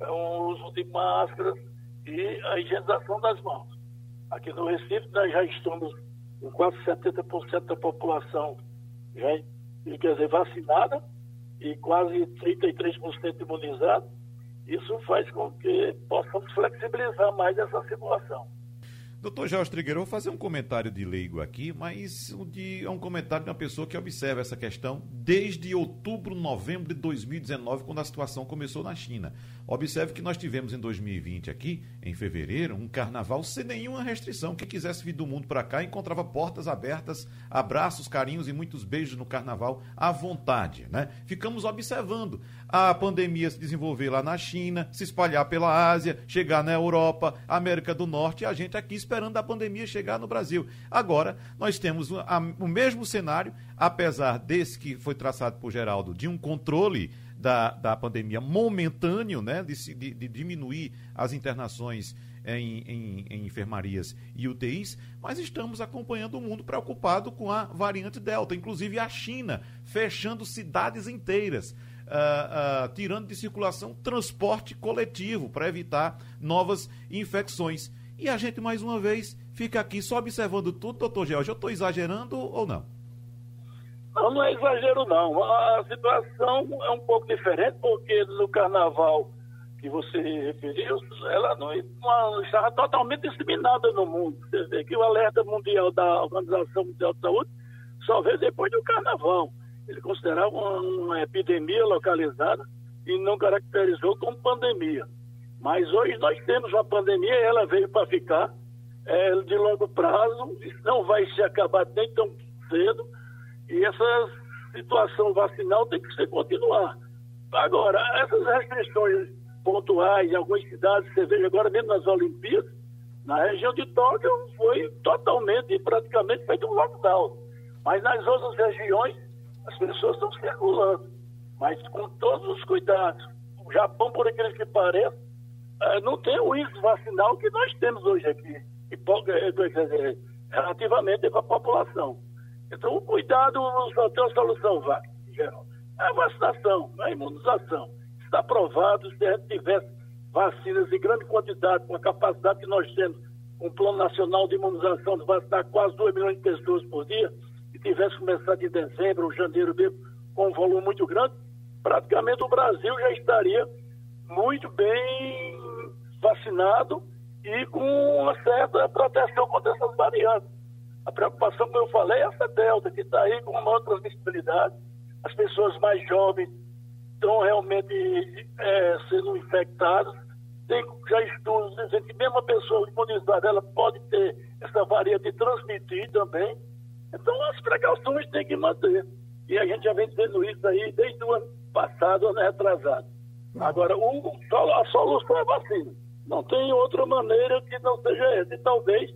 o uso de máscaras e a higienização das mãos. Aqui no Recife nós já estamos com quase 70% da população já, quer dizer, vacinada e quase 33% imunizada. Isso faz com que possamos flexibilizar mais essa situação. Doutor Jorge Trigueiro, vou fazer um comentário de leigo aqui, mas de, é um comentário de uma pessoa que observa essa questão desde outubro, novembro de 2019, quando a situação começou na China. Observe que nós tivemos em 2020 aqui, em fevereiro, um carnaval sem nenhuma restrição. Quem quisesse vir do mundo para cá encontrava portas abertas, abraços, carinhos e muitos beijos no carnaval à vontade, né? Ficamos observando a pandemia se desenvolver lá na China, se espalhar pela Ásia, chegar na Europa, América do Norte, e a gente aqui esperando a pandemia chegar no Brasil. Agora, nós temos o mesmo cenário, apesar desse que foi traçado por Geraldo, de um controle da, da pandemia momentâneo, né, de, de, de diminuir as internações em, em, em, enfermarias e UTIs, mas estamos acompanhando o mundo preocupado com a variante Delta, inclusive a China fechando cidades inteiras, uh, uh, tirando de circulação transporte coletivo para evitar novas infecções. E a gente, mais uma vez, fica aqui só observando tudo, doutor George. Eu estou exagerando ou não? Não, não é exagero, não. A situação é um pouco diferente, porque no carnaval que você referiu, ela não, não estava totalmente disseminada no mundo. Você vê que o alerta mundial da Organização Mundial de Saúde só veio depois do carnaval. Ele considerava uma, uma epidemia localizada e não caracterizou como pandemia. Mas hoje nós temos uma pandemia e ela veio para ficar é, de longo prazo, não vai se acabar nem tão cedo e essa situação vacinal tem que ser continuar. Agora, essas restrições pontuais em algumas cidades, você veja agora mesmo nas Olimpíadas, na região de Tóquio foi totalmente, praticamente feito um lockdown. Mas nas outras regiões, as pessoas estão circulando. Mas com todos os cuidados. O Japão, por aquilo que pareça, eh, não tem o índice vacinal que nós temos hoje aqui, eh, relativamente para a população. Então, o cuidado só tem uma solução, geral. É a vacinação, é a imunização. Está provado, se a gente tivesse vacinas em grande quantidade, com a capacidade que nós temos um plano nacional de imunização de vacinar quase 2 milhões de pessoas por dia, e tivesse começado em dezembro ou janeiro mesmo, com um volume muito grande, praticamente o Brasil já estaria muito bem vacinado e com uma certa proteção contra essas variantes. A preocupação, como eu falei, é essa delta, que está aí com maior transmissibilidade. As pessoas mais jovens estão realmente é, sendo infectadas. Tem já estudos dizendo que mesmo a pessoa imunizada, ela pode ter essa variante transmitir também. Então, as precauções tem que manter. E a gente já vem dizendo isso aí desde o ano passado, ano retrasado. Agora, o, a solução é vacina. Não tem outra maneira que não seja essa. E talvez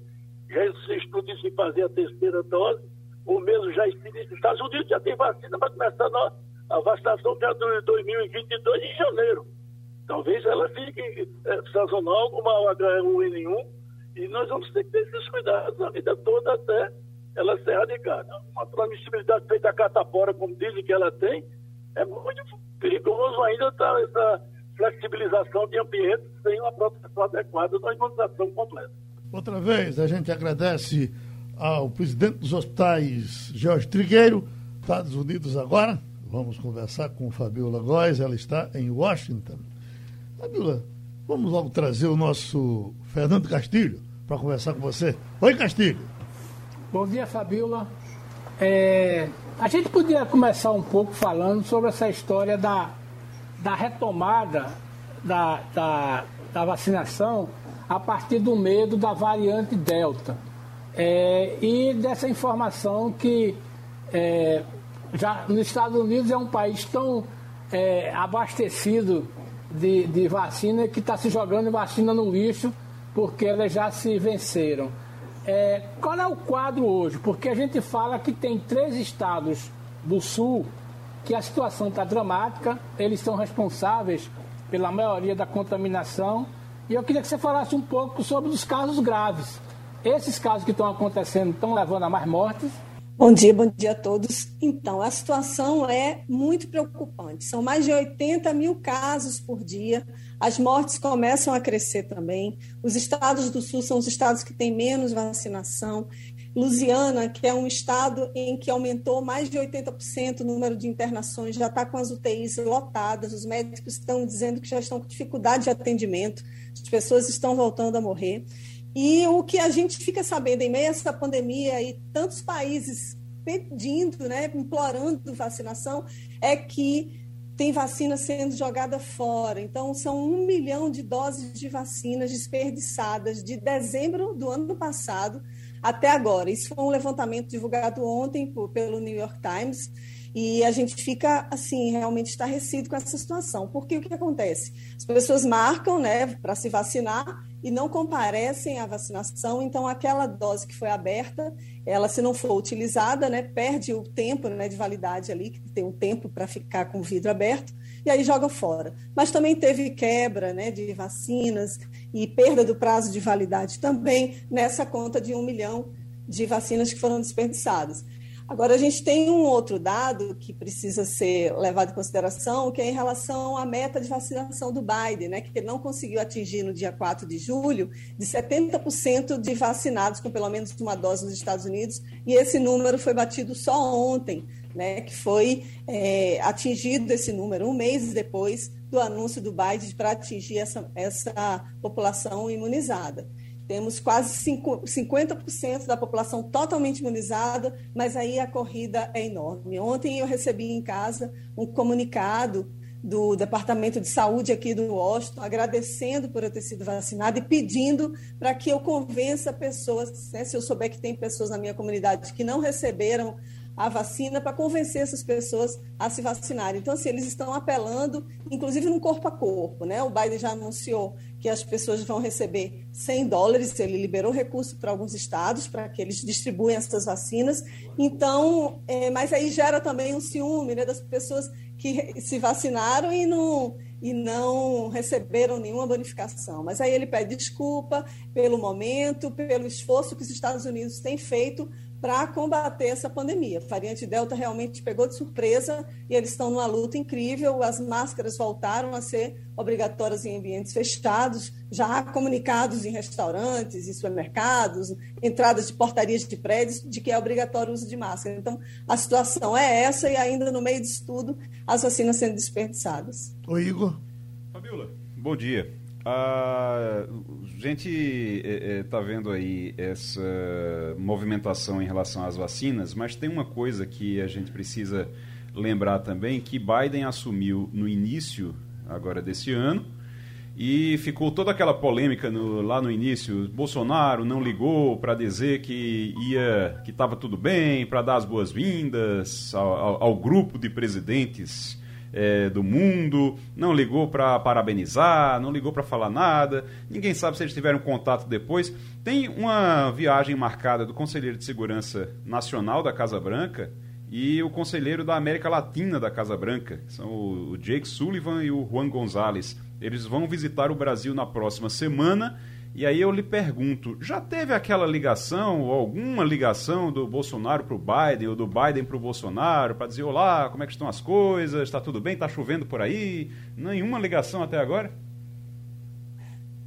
já se estude se fazer a terceira dose, ou mesmo já se Estados Unidos já tem vacina para começar a, vacinação já de 2022 em janeiro. Talvez ela fique é, sazonal como a H1N1 e nós vamos ter que ter esses cuidados a vida toda até ela ser radicada. Uma transmissibilidade feita a catapora, como dizem que ela tem, é muito perigoso ainda tá, essa flexibilização de ambiente sem uma proteção adequada da imunização completa. Outra vez, a gente agradece ao presidente dos hospitais, Jorge Trigueiro, Estados Unidos agora. Vamos conversar com Fabiola Góes, ela está em Washington. Fabiola, vamos logo trazer o nosso Fernando Castilho para conversar com você. Oi, Castilho. Bom dia, Fabiola. É, a gente podia começar um pouco falando sobre essa história da, da retomada da, da, da vacinação a partir do medo da variante Delta. É, e dessa informação que é, já nos Estados Unidos é um país tão é, abastecido de, de vacina que está se jogando vacina no lixo porque elas já se venceram. É, qual é o quadro hoje? Porque a gente fala que tem três estados do sul que a situação está dramática, eles são responsáveis pela maioria da contaminação e eu queria que você falasse um pouco sobre os casos graves. Esses casos que estão acontecendo estão levando a mais mortes? Bom dia, bom dia a todos. Então, a situação é muito preocupante. São mais de 80 mil casos por dia. As mortes começam a crescer também. Os estados do Sul são os estados que têm menos vacinação. Lusiana, que é um estado em que aumentou mais de 80% o número de internações, já está com as UTIs lotadas, os médicos estão dizendo que já estão com dificuldade de atendimento, as pessoas estão voltando a morrer. E o que a gente fica sabendo em meio a essa pandemia e tantos países pedindo, né, implorando vacinação, é que tem vacina sendo jogada fora. Então, são um milhão de doses de vacinas desperdiçadas de dezembro do ano passado até agora. Isso foi um levantamento divulgado ontem por, pelo New York Times e a gente fica assim realmente estarrecido com essa situação. Porque o que acontece? As pessoas marcam, né, para se vacinar e não comparecem à vacinação, então aquela dose que foi aberta, ela se não for utilizada, né, perde o tempo, né, de validade ali, que tem um tempo para ficar com o vidro aberto, e aí joga fora. Mas também teve quebra, né, de vacinas e perda do prazo de validade também nessa conta de um milhão de vacinas que foram desperdiçadas. Agora, a gente tem um outro dado que precisa ser levado em consideração, que é em relação à meta de vacinação do Biden, né, que ele não conseguiu atingir no dia 4 de julho, de 70% de vacinados com pelo menos uma dose nos Estados Unidos, e esse número foi batido só ontem, né, que foi é, atingido esse número um mês depois do anúncio do Biden para atingir essa, essa população imunizada. Temos quase 50% da população totalmente imunizada, mas aí a corrida é enorme. Ontem eu recebi em casa um comunicado do Departamento de Saúde aqui do Washington, agradecendo por eu ter sido vacinada e pedindo para que eu convença pessoas, né, se eu souber que tem pessoas na minha comunidade que não receberam a vacina para convencer essas pessoas a se vacinarem. Então, assim, eles estão apelando, inclusive no corpo a corpo, né? O Biden já anunciou que as pessoas vão receber 100 dólares, ele liberou recurso para alguns estados para que eles distribuem essas vacinas. Então, é, mas aí gera também um ciúme né, das pessoas que se vacinaram e não e não receberam nenhuma bonificação. Mas aí ele pede desculpa pelo momento, pelo esforço que os Estados Unidos têm feito para combater essa pandemia. A variante Delta realmente pegou de surpresa e eles estão numa luta incrível. As máscaras voltaram a ser obrigatórias em ambientes fechados, já há comunicados em restaurantes, em supermercados, entradas de portarias de prédios, de que é obrigatório o uso de máscara. Então, a situação é essa e ainda no meio disso tudo, as vacinas sendo desperdiçadas. Oi, Igor. Fabiola, bom dia. A gente está vendo aí essa movimentação em relação às vacinas, mas tem uma coisa que a gente precisa lembrar também, que Biden assumiu no início agora desse ano e ficou toda aquela polêmica no, lá no início. Bolsonaro não ligou para dizer que ia que estava tudo bem, para dar as boas-vindas ao, ao, ao grupo de presidentes é, do mundo, não ligou para parabenizar, não ligou para falar nada, ninguém sabe se eles tiveram contato depois. Tem uma viagem marcada do Conselheiro de Segurança Nacional da Casa Branca e o Conselheiro da América Latina da Casa Branca, são o Jake Sullivan e o Juan Gonzalez. Eles vão visitar o Brasil na próxima semana e aí eu lhe pergunto, já teve aquela ligação, ou alguma ligação do Bolsonaro para o Biden, ou do Biden para o Bolsonaro, para dizer, olá, como é que estão as coisas, está tudo bem, está chovendo por aí? Nenhuma ligação até agora?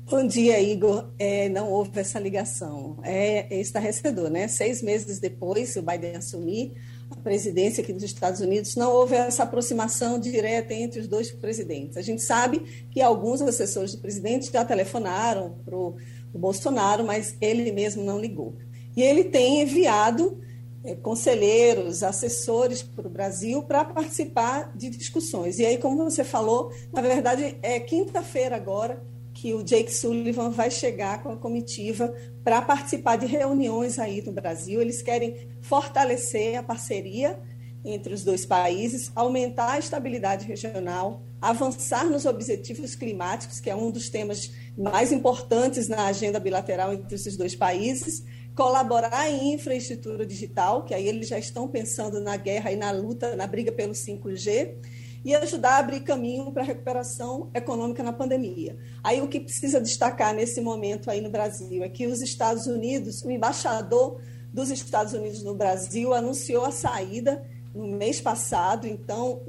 Bom dia, Igor. É, não houve essa ligação. É, é estarrecedor, né? Seis meses depois, o Biden assumir presidência aqui dos Estados Unidos, não houve essa aproximação direta entre os dois presidentes. A gente sabe que alguns assessores do presidente já telefonaram para o Bolsonaro, mas ele mesmo não ligou. E ele tem enviado é, conselheiros, assessores para o Brasil para participar de discussões. E aí, como você falou, na verdade, é quinta-feira agora que o Jake Sullivan vai chegar com a comitiva para participar de reuniões aí no Brasil. Eles querem fortalecer a parceria entre os dois países, aumentar a estabilidade regional, avançar nos objetivos climáticos, que é um dos temas mais importantes na agenda bilateral entre esses dois países, colaborar em infraestrutura digital, que aí eles já estão pensando na guerra e na luta, na briga pelo 5G, e ajudar a abrir caminho para a recuperação econômica na pandemia. Aí o que precisa destacar nesse momento aí no Brasil é que os Estados Unidos, o embaixador dos Estados Unidos no Brasil anunciou a saída no mês passado, então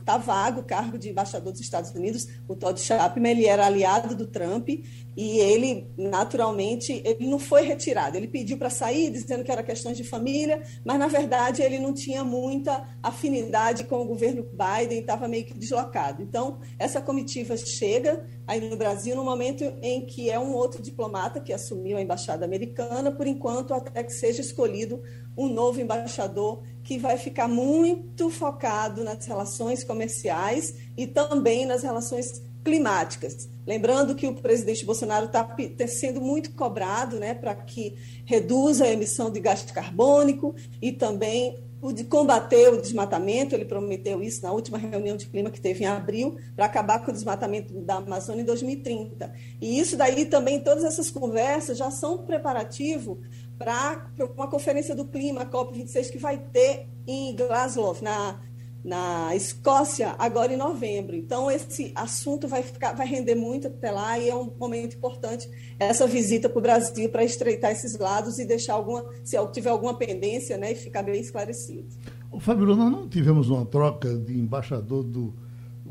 está vago o cargo de embaixador dos Estados Unidos, o Todd Chapman, ele era aliado do Trump e ele, naturalmente, ele não foi retirado. Ele pediu para sair, dizendo que era questões de família, mas, na verdade, ele não tinha muita afinidade com o governo Biden, estava meio que deslocado. Então, essa comitiva chega aí no Brasil no momento em que é um outro diplomata que assumiu a embaixada americana, por enquanto, até que seja escolhido um novo embaixador que vai ficar muito focado nas relações comerciais e também nas relações climáticas. Lembrando que o presidente Bolsonaro está tá sendo muito cobrado né, para que reduza a emissão de gás carbônico e também o de combater o desmatamento. Ele prometeu isso na última reunião de clima que teve em abril, para acabar com o desmatamento da Amazônia em 2030. E isso daí também, todas essas conversas já são preparativo para uma conferência do clima, a COP26, que vai ter em Glasgow, na na Escócia agora em novembro. Então esse assunto vai ficar, vai render muito até lá e é um momento importante essa visita para o Brasil para estreitar esses lados e deixar alguma, se tiver alguma pendência, né, e ficar bem esclarecido. O Fábio, nós não tivemos uma troca de embaixador do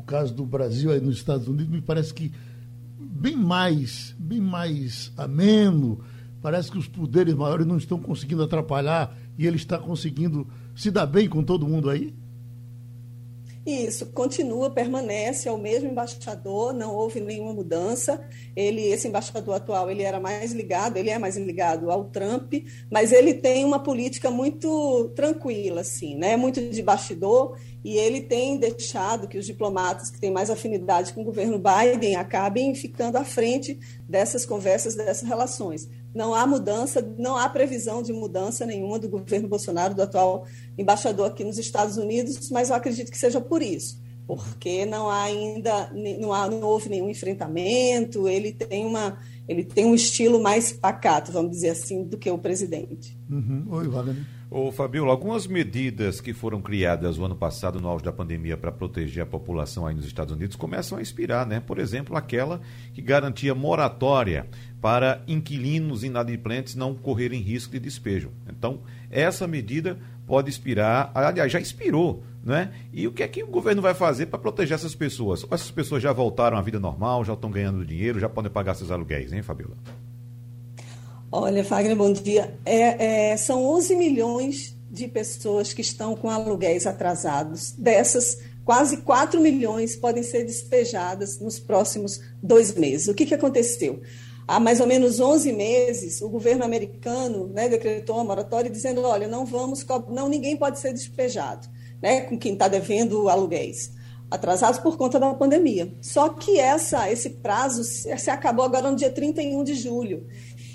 caso do Brasil aí nos Estados Unidos, me parece que bem mais, bem mais ameno. Parece que os poderes maiores não estão conseguindo atrapalhar e ele está conseguindo se dar bem com todo mundo aí? Isso, continua, permanece, é o mesmo embaixador, não houve nenhuma mudança. Ele, esse embaixador atual, ele era mais ligado, ele é mais ligado ao Trump, mas ele tem uma política muito tranquila, assim, né? Muito de bastidor, e ele tem deixado que os diplomatas que têm mais afinidade com o governo Biden acabem ficando à frente dessas conversas, dessas relações não há mudança, não há previsão de mudança nenhuma do governo Bolsonaro, do atual embaixador aqui nos Estados Unidos, mas eu acredito que seja por isso, porque não há ainda, não, há, não houve nenhum enfrentamento, ele tem, uma, ele tem um estilo mais pacato, vamos dizer assim, do que o presidente. Uhum. Oi, Wagner. Ô, Fabiola, algumas medidas que foram criadas o ano passado, no auge da pandemia, para proteger a população aí nos Estados Unidos, começam a inspirar, né? Por exemplo, aquela que garantia moratória para inquilinos inadimplentes não correrem risco de despejo. Então, essa medida pode inspirar, aliás, já inspirou, né? E o que é que o governo vai fazer para proteger essas pessoas? Essas pessoas já voltaram à vida normal, já estão ganhando dinheiro, já podem pagar seus aluguéis, hein, Fabiola? Olha, Fagner, bom dia. É, é, são 11 milhões de pessoas que estão com aluguéis atrasados. Dessas, quase 4 milhões podem ser despejadas nos próximos dois meses. O que, que aconteceu? Há mais ou menos 11 meses, o governo americano né, decretou uma moratória dizendo: olha, não vamos, não ninguém pode ser despejado, né, com quem está devendo aluguéis atrasados por conta da pandemia. Só que essa, esse prazo se acabou agora no dia 31 de julho.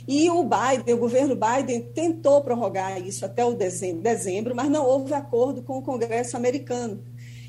E o Biden, o governo Biden, tentou prorrogar isso até o dezembro, mas não houve acordo com o Congresso americano.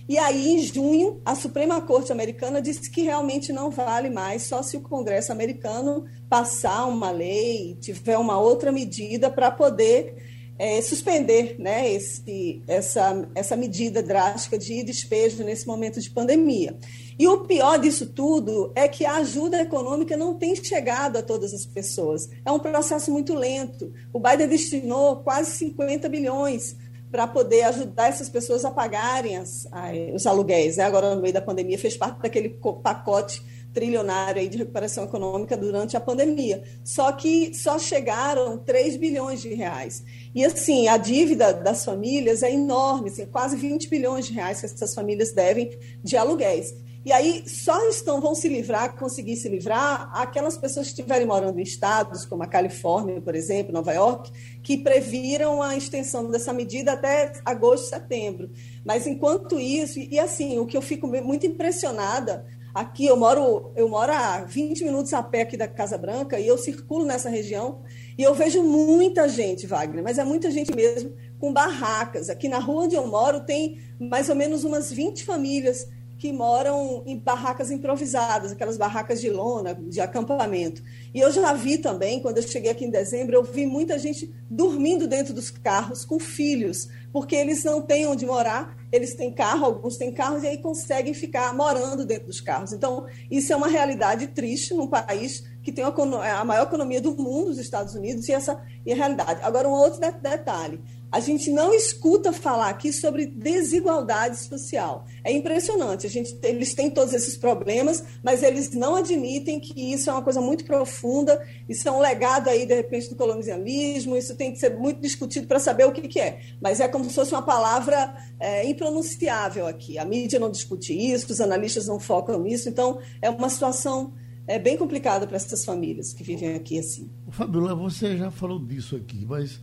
E aí, em junho, a Suprema Corte Americana disse que realmente não vale mais só se o Congresso americano passar uma lei, tiver uma outra medida para poder é, suspender né, esse, essa, essa medida drástica de despejo nesse momento de pandemia. E o pior disso tudo é que a ajuda econômica não tem chegado a todas as pessoas. É um processo muito lento. O Biden destinou quase 50 bilhões para poder ajudar essas pessoas a pagarem as, os aluguéis. Né? Agora, no meio da pandemia, fez parte daquele pacote trilionário aí de recuperação econômica durante a pandemia. Só que só chegaram 3 bilhões de reais. E assim, a dívida das famílias é enorme, assim, quase 20 bilhões de reais que essas famílias devem de aluguéis. E aí só estão vão se livrar, conseguir se livrar, aquelas pessoas que estiverem morando em estados como a Califórnia, por exemplo, Nova York, que previram a extensão dessa medida até agosto, setembro. Mas enquanto isso, e assim, o que eu fico muito impressionada, aqui eu moro, eu moro a 20 minutos a pé aqui da Casa Branca e eu circulo nessa região e eu vejo muita gente, Wagner, mas é muita gente mesmo com barracas. Aqui na rua onde eu moro tem mais ou menos umas 20 famílias que moram em barracas improvisadas, aquelas barracas de lona, de acampamento. E eu já vi também, quando eu cheguei aqui em dezembro, eu vi muita gente dormindo dentro dos carros com filhos, porque eles não têm onde morar, eles têm carro, alguns têm carros, e aí conseguem ficar morando dentro dos carros. Então, isso é uma realidade triste num país que tem a maior economia do mundo, os Estados Unidos, e essa é a realidade. Agora, um outro detalhe. A gente não escuta falar aqui sobre desigualdade social. É impressionante. A gente, eles têm todos esses problemas, mas eles não admitem que isso é uma coisa muito profunda. Isso é um legado aí, de repente, do colonialismo. Isso tem que ser muito discutido para saber o que, que, é. Mas é como se fosse uma palavra é, impronunciável aqui. A mídia não discute isso, os analistas não focam nisso. Então, é uma situação é bem complicada para essas famílias que vivem aqui assim. Fabiola, você já falou disso aqui, mas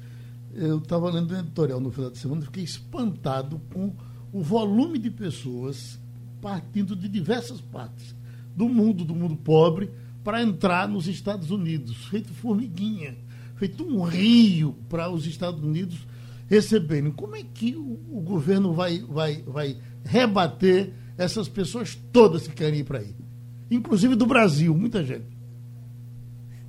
eu estava lendo um editorial no final de semana e fiquei espantado com o volume de pessoas partindo de diversas partes do mundo, do mundo pobre, para entrar nos Estados Unidos, feito formiguinha, feito um rio para os Estados Unidos receberem. Como é que o, o governo vai, vai, vai rebater essas pessoas todas que querem ir para aí? Inclusive do Brasil, muita gente.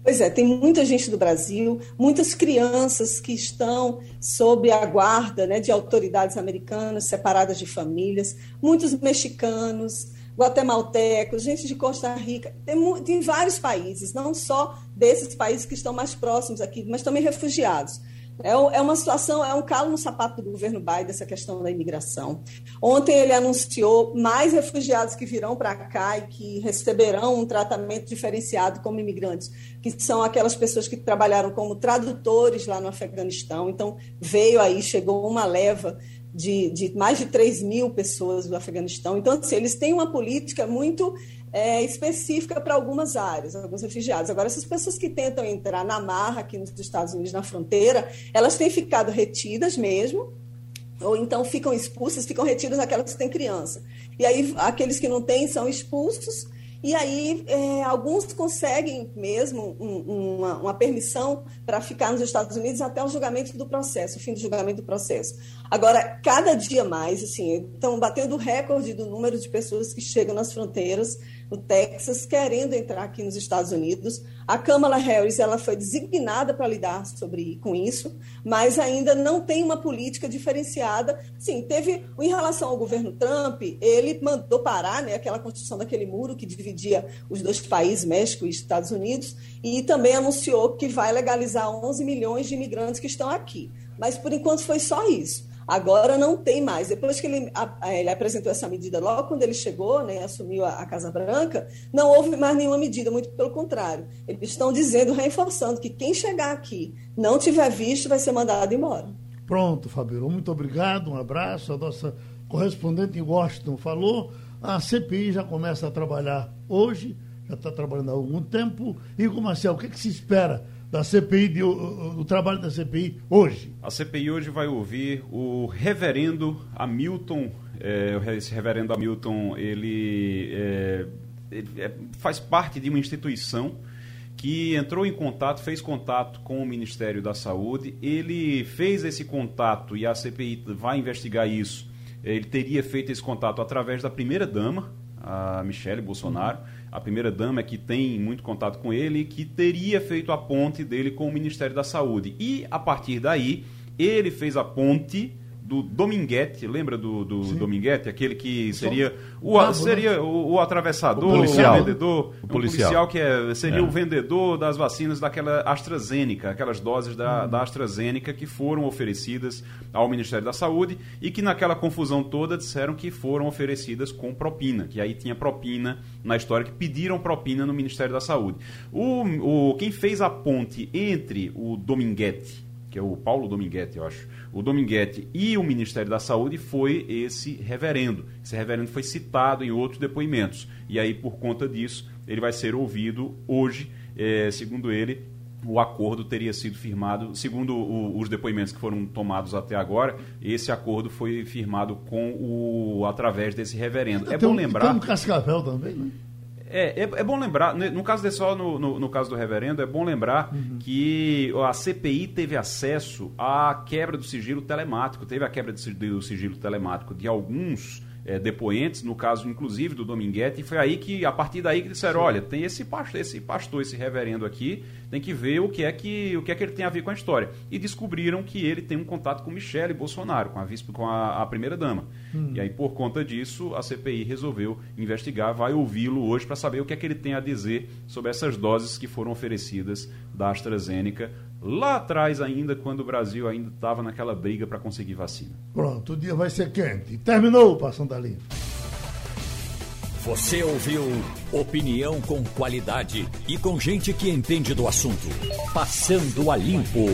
Pois é, tem muita gente do Brasil, muitas crianças que estão sob a guarda né, de autoridades americanas, separadas de famílias, muitos mexicanos, guatemaltecos, gente de Costa Rica, tem, tem vários países, não só desses países que estão mais próximos aqui, mas também refugiados. É, é uma situação, é um calo no sapato do governo Biden, essa questão da imigração. Ontem ele anunciou mais refugiados que virão para cá e que receberão um tratamento diferenciado como imigrantes, que são aquelas pessoas que trabalharam como tradutores lá no Afeganistão. Então, veio aí, chegou uma leva de, de mais de 3 mil pessoas do Afeganistão. Então, assim, eles têm uma política muito é, específica para algumas áreas, alguns refugiados. Agora, essas pessoas que tentam entrar na marra aqui nos Estados Unidos, na fronteira, elas têm ficado retidas mesmo, ou então ficam expulsas, ficam retidas aquelas que têm criança. E aí, aqueles que não têm são expulsos e aí, é, alguns conseguem mesmo um, uma, uma, permissão para ficar nos Estados Unidos até o julgamento do processo, o fim do julgamento do processo. Agora, cada dia mais, assim, estão batendo o recorde do número de pessoas que chegam nas fronteiras no Texas, querendo entrar aqui nos Estados Unidos. A Kamala Harris ela foi designada para lidar sobre, com isso, mas ainda não tem uma política diferenciada. Sim, teve, em relação ao governo Trump, ele mandou parar né, aquela construção daquele muro que dividia os dois países, México e Estados Unidos, e também anunciou que vai legalizar 11 milhões de imigrantes que estão aqui. Mas, por enquanto, foi só isso. Agora não tem mais. Depois que ele, ele apresentou essa medida, logo quando ele chegou, né, assumiu a, Casa Branca, não houve mais nenhuma medida, muito pelo contrário. Eles estão dizendo, reforçando, que quem chegar aqui não tiver visto vai ser mandado embora. Pronto, Fabíola. Muito obrigado, um abraço. A nossa correspondente em Washington falou. A CPI já começa a trabalhar hoje, já está trabalhando há algum tempo. E, Marcel, o que, que se espera da CPI, de, o, o, trabalho da CPI hoje? A CPI hoje vai ouvir o reverendo Hamilton. É, esse reverendo Hamilton, ele, é, ele é, faz parte de uma instituição que entrou em contato, fez contato com o Ministério da Saúde. Ele fez esse contato e a CPI vai investigar isso. Ele teria feito esse contato através da primeira dama, a Michele Bolsonaro. Uhum a primeira-dama que tem muito contato com ele, que teria feito a ponte dele com o Ministério da Saúde. E, a partir daí, ele fez a ponte do Dominguete, lembra do, do Dominguete? Aquele que seria o, Cabo, seria o, o, atravessador, o, policial. o vendedor, o policial, policial que é, seria é. o vendedor das vacinas daquela AstraZeneca, aquelas doses da, hum. da AstraZeneca que foram oferecidas ao Ministério da Saúde e que naquela confusão toda disseram que foram oferecidas com propina, que aí tinha propina na história, que pediram propina no Ministério da Saúde. O, o, quem fez a ponte entre o Dominguete, que é o Paulo Dominguete, eu acho, o Dominguete e o Ministério da Saúde foi esse reverendo. Esse reverendo foi citado em outros depoimentos. E aí, por conta disso, ele vai ser ouvido hoje, é, segundo ele, o acordo teria sido firmado, segundo o, os depoimentos que foram tomados até agora, esse acordo foi firmado com o através desse reverendo. É tem bom um, lembrar. Tem um Cascavel também, né? É, é, é, bom lembrar, no caso de só no, no, no, caso do reverendo, é bom lembrar uhum. que a CPI teve acesso à quebra do sigilo telemático, teve a quebra do sigilo telemático de alguns é, depoentes, no caso inclusive do Dominguete, e foi aí que, a partir daí, que disseram, Sim. olha, tem esse pastor, esse pastor, esse reverendo aqui, tem que ver o que é que o que é que ele tem a ver com a história. E descobriram que ele tem um contato com Michele Bolsonaro, com a, com a, a primeira dama. Hum. E aí, por conta disso, a CPI resolveu investigar, vai ouvi-lo hoje para saber o que é que ele tem a dizer sobre essas doses que foram oferecidas da AstraZeneca lá atrás ainda, quando o Brasil ainda estava naquela briga para conseguir vacina. Pronto, o dia vai ser quente. Terminou o Passando a Limpo. Você ouviu opinião com qualidade e com gente que entende do assunto. Passando a Limpo.